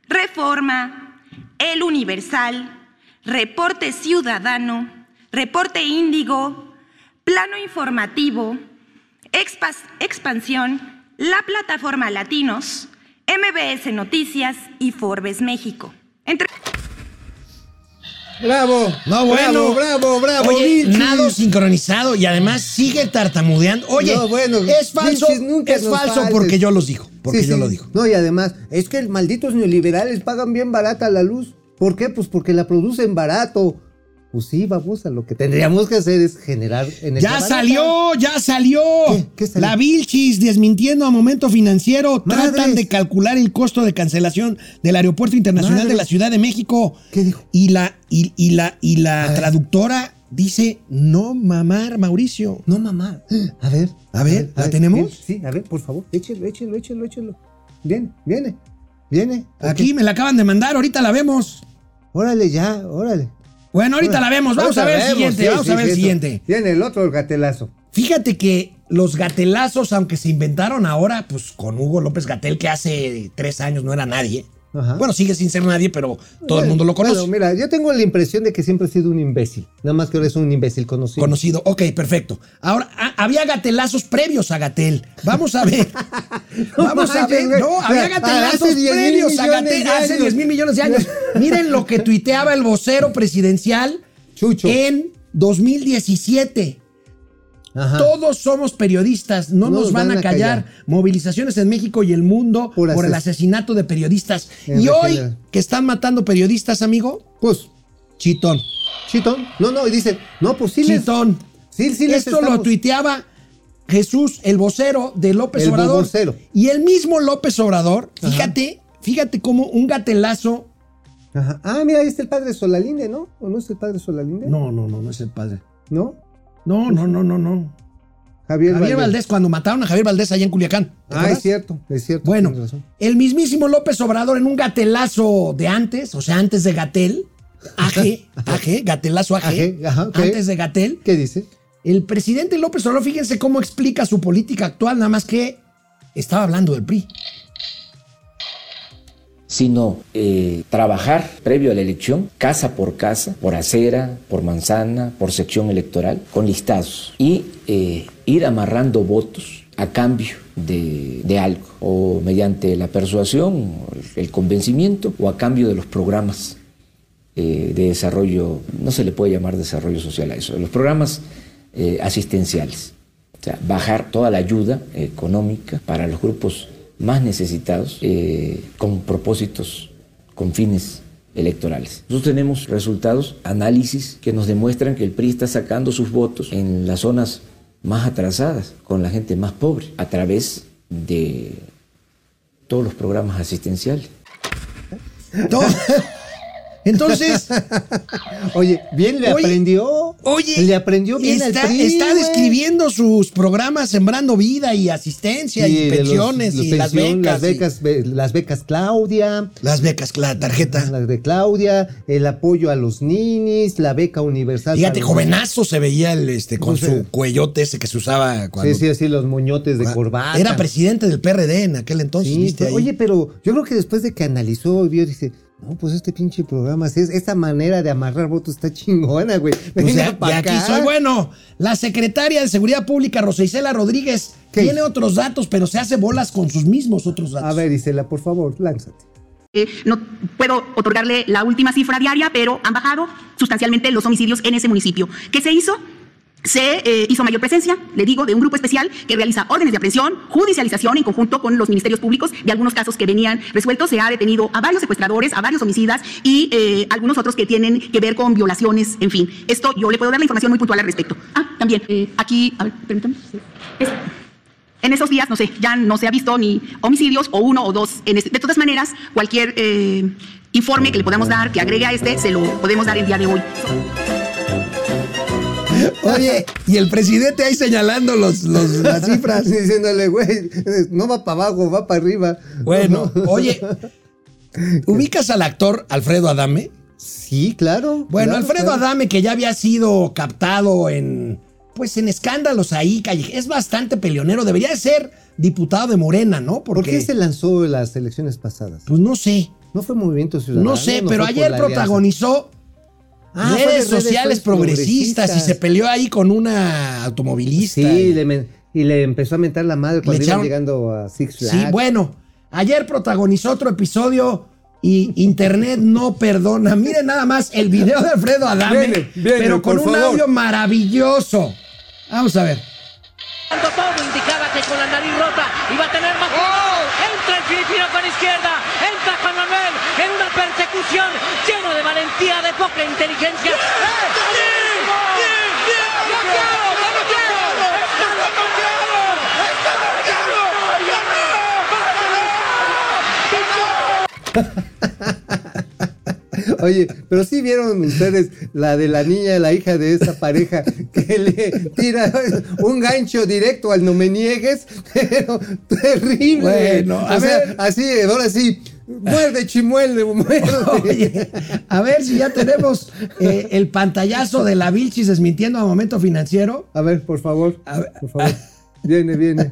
S6: Reforma, El Universal, Reporte Ciudadano, Reporte Índigo, Plano Informativo, Expansión, la Plataforma Latinos, MBS Noticias y Forbes México. Entre
S2: Bravo.
S1: No, bueno.
S2: Bravo, bravo, bravo.
S1: Oye,
S2: Vilchis.
S1: nado sincronizado y además sigue tartamudeando. Oye,
S2: No, bueno,
S1: es falso,
S2: nunca
S1: es falso
S2: faltes.
S1: porque yo los digo, porque
S2: Sí,
S1: yo
S2: sí.
S1: lo digo.
S2: No, y además, es que el malditos neoliberales pagan bien barata la luz. ¿Por qué? Pues porque la producen barato. Pues sí, vamos a lo que tendríamos que hacer es generar energía.
S1: Ya salió, ya salió.
S2: ¿Qué? ¿Qué salió?
S1: La Vilchis desmintiendo a Momento Financiero.
S2: Madres.
S1: Tratan de calcular el costo de cancelación del Aeropuerto Internacional de la Ciudad de México.
S2: ¿Qué dijo?
S1: Y la, y, y la, y la
S2: ver.
S1: traductora dice no mamar, Mauricio.
S2: No, mamá. A ver.
S1: A ver, ¿la tenemos?
S2: bien, Sí, a ver, por favor. Échelo, échelo, échelo, échelo. Viene, viene. Viene.
S1: Aquí me la acaban de mandar, ahorita la vemos.
S2: Órale, ya, órale.
S1: Bueno, ahorita la vemos. Vamos a ver el siguiente. Vamos
S2: sí,
S1: a ver el
S2: sí,
S1: siguiente.
S2: Viene el otro el gatelazo.
S1: Fíjate que los gatelazos, aunque se inventaron ahora, pues con Hugo López Gatel, que hace tres años no era nadie.
S2: Ajá.
S1: Bueno, sigue sin ser nadie, pero todo el mundo lo conoce.
S2: Bueno, mira, yo tengo la impresión de que siempre he sido un imbécil. Nada más que ahora es un imbécil conocido.
S1: Conocido. Ok, perfecto. Ahora, ah, había gatelazos previos a Gatel. Vamos a ver. Vamos a ver.
S2: güey.
S1: No, había
S2: Hace
S1: gatelazos
S2: 10 mil
S1: previos a Gatel hace
S2: años.
S1: 10 mil millones de años. Miren lo que tuiteaba el vocero presidencial
S2: Chucho.
S1: en 2017.
S2: Ajá.
S1: Todos somos periodistas, no nos, van, a callar. Movilizaciones en México y el mundo por,
S2: Por
S1: el
S2: ases-
S1: asesinato de periodistas.
S2: En
S1: Y hoy
S2: general.
S1: que están matando periodistas, amigo,
S2: Pues,
S1: chitón.
S2: chitón. No, no, y dice, no, pues sí les-
S1: Chitón.
S2: Sí, sí les
S1: Esto lo tuiteaba Jesús, el vocero de López
S2: El
S1: Obrador.
S2: vocero.
S1: Y el mismo López Obrador,
S2: Ajá.
S1: fíjate, fíjate cómo un gatelazo.
S2: Ajá. Ah, mira, ahí está el padre Solalinde, ¿no? ¿O no es el padre Solalinde?
S1: No, no, no, no es el padre.
S2: ¿No?
S1: No, no, no, no, no.
S2: Javier,
S1: Javier
S2: Valdés.
S1: Valdés, cuando mataron a Javier Valdés allá en Culiacán. ¿te
S2: Ah, es cierto, es cierto.
S1: Bueno, el mismísimo López Obrador en un gatelazo de antes, o sea, antes de Gatel, AG, AG, gatelazo AG,
S2: AG, ajá,
S1: antes de Gatel,
S2: ¿Qué dice?
S1: el presidente López Obrador, fíjense cómo explica su política actual, nada más que estaba hablando del PRI.
S7: Sino eh, trabajar previo a la elección, casa por casa, por acera, por manzana, por sección electoral, con listados y eh, ir amarrando votos a cambio de, de algo, o mediante la persuasión, el, convencimiento, o a cambio de los programas eh, de desarrollo, no se le puede llamar desarrollo social a eso, los programas asistenciales. O sea, bajar toda la ayuda económica para los grupos más necesitados eh, con propósitos, con fines electorales. Nosotros tenemos resultados, análisis que nos demuestran que el PRI está sacando sus votos en las zonas más atrasadas, con la gente más pobre, a través de todos los programas asistenciales.
S1: No. Entonces,
S2: Oye, bien le
S1: Oye,
S2: aprendió.
S1: oye,
S2: le aprendió bien
S1: está,
S2: al PRI,
S1: está describiendo sus programas Sembrando Vida y asistencia y, pensiones
S2: los
S1: y las becas.
S2: Las becas, be- las becas Claudia.
S1: las becas, la tarjeta.
S2: Las de Claudia, el apoyo a los ninis, la beca universal.
S1: Fíjate, jovenazo se veía el, este, con su cuellote ese que se usaba cuando
S2: Sí, sí, así los moñotes de
S1: Ah,
S2: corbata.
S1: Era presidente del PRD en aquel entonces,
S2: Sí,
S1: ¿viste
S2: pero- oye, pero yo creo que después de que analizó y vio, dice, no, pues este pinche programa, sí, es- esta manera de amarrar votos está chingona, güey.
S1: Pues
S2: Venga
S1: de, de
S2: pa'
S1: aquí
S2: acá.
S1: soy bueno. La secretaria de Seguridad Pública, Rosa Isela Rodríguez,
S2: ¿Qué
S1: tiene otros datos, pero se hace bolas con sus mismos otros datos.
S2: A ver, Isela, por favor, lánzate.
S8: Eh, no puedo otorgarle la última cifra diaria, pero han bajado sustancialmente los homicidios en ese municipio. ¿Qué se hizo? Se eh, hizo mayor presencia, le digo, de un grupo especial que realiza órdenes de aprehensión, judicialización en conjunto con los ministerios públicos de algunos casos que venían resueltos. Se ha detenido a varios secuestradores, a varios homicidas y eh, algunos otros que tienen que ver con violaciones, en fin. Esto yo le puedo dar la información muy puntual al respecto. Ah, también, eh, aquí, a ver, permítame. Es- en esos días, no sé, ya no se ha visto ni homicidios o uno o dos. En este- de todas maneras, cualquier informe que le podamos dar, que agregue a este, se lo podemos dar el día de hoy.
S1: Oye, y el presidente ahí señalando los, los- las cifras.
S2: Diciéndole, güey, no va para abajo, va para arriba.
S1: Bueno, oye, ¿ubicas al actor Alfredo Adame?
S2: Sí, claro.
S1: Bueno,
S2: claro,
S1: Alfredo
S2: claro.
S1: Adame, que ya había sido captado en, pues en escándalos ahí, calle, es bastante peleonero, debería de ser diputado de Morena, ¿no?
S2: ¿Por qué se lanzó en las elecciones pasadas?
S1: Pues no sé.
S2: No fue Movimiento Ciudadano.
S1: No sé,
S2: no
S1: pero ayer protagonizó
S2: Ah,
S1: redes sociales progresistas, y se peleó ahí con una automovilista.
S2: Sí,
S1: y,
S2: le men- y le empezó a mentar la madre cuando
S1: Le
S2: iban
S1: echaron-
S2: llegando a Six Flags.
S1: Sí, bueno, ayer protagonizó otro episodio y Internet no perdona. Miren nada más el video de Alfredo Adame,
S2: Viene, viene,
S1: pero con un
S2: favor.
S1: audio maravilloso. Vamos a ver.
S9: Cuando todo indicaba que con la nariz rota iba a tener más cuidado. Entra el filipino con izquierda. Entra Juan Manuel en una persecución lleno de valentía, de poca inteligencia. ¡Eh!
S2: Oye, pero sí vieron ustedes la de la niña, la hija de esa pareja, que le tira un gancho directo al no me niegues, pero terrible.
S1: Bueno, a
S2: o sea,
S1: ver.
S2: así, ahora sí, muerde chimuele, muerde.
S1: Oye, a ver si ya tenemos eh, el pantallazo de la Vilchis desmintiendo a momento financiero.
S2: A ver, por favor,
S1: A ver.
S2: por favor. Viene, viene.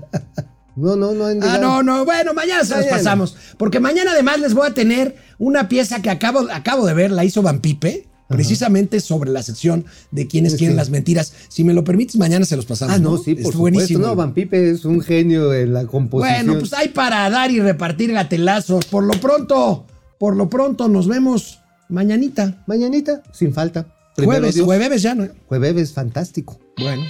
S2: No, no, no han
S1: Ah, no, no, bueno, mañana se los pasamos. Porque mañana además les voy a tener una pieza que acabo, acabo de ver, la hizo Van Pipe, precisamente sobre la sección de quienes
S2: Sí.
S1: quieren las mentiras. Si me lo permites, mañana se los pasamos.
S2: Ah, no, sí, por supuesto.
S1: buenísimo.
S2: No, Van Pipe es un genio en la composición.
S1: Bueno, pues hay para dar y repartir gatelazos. Por lo pronto, por lo pronto nos vemos mañanita.
S2: Mañanita, sin falta. Primero
S1: Jueves,
S2: Dios.
S1: jueves ya, ¿no?
S2: Jueves, fantástico.
S1: Bueno.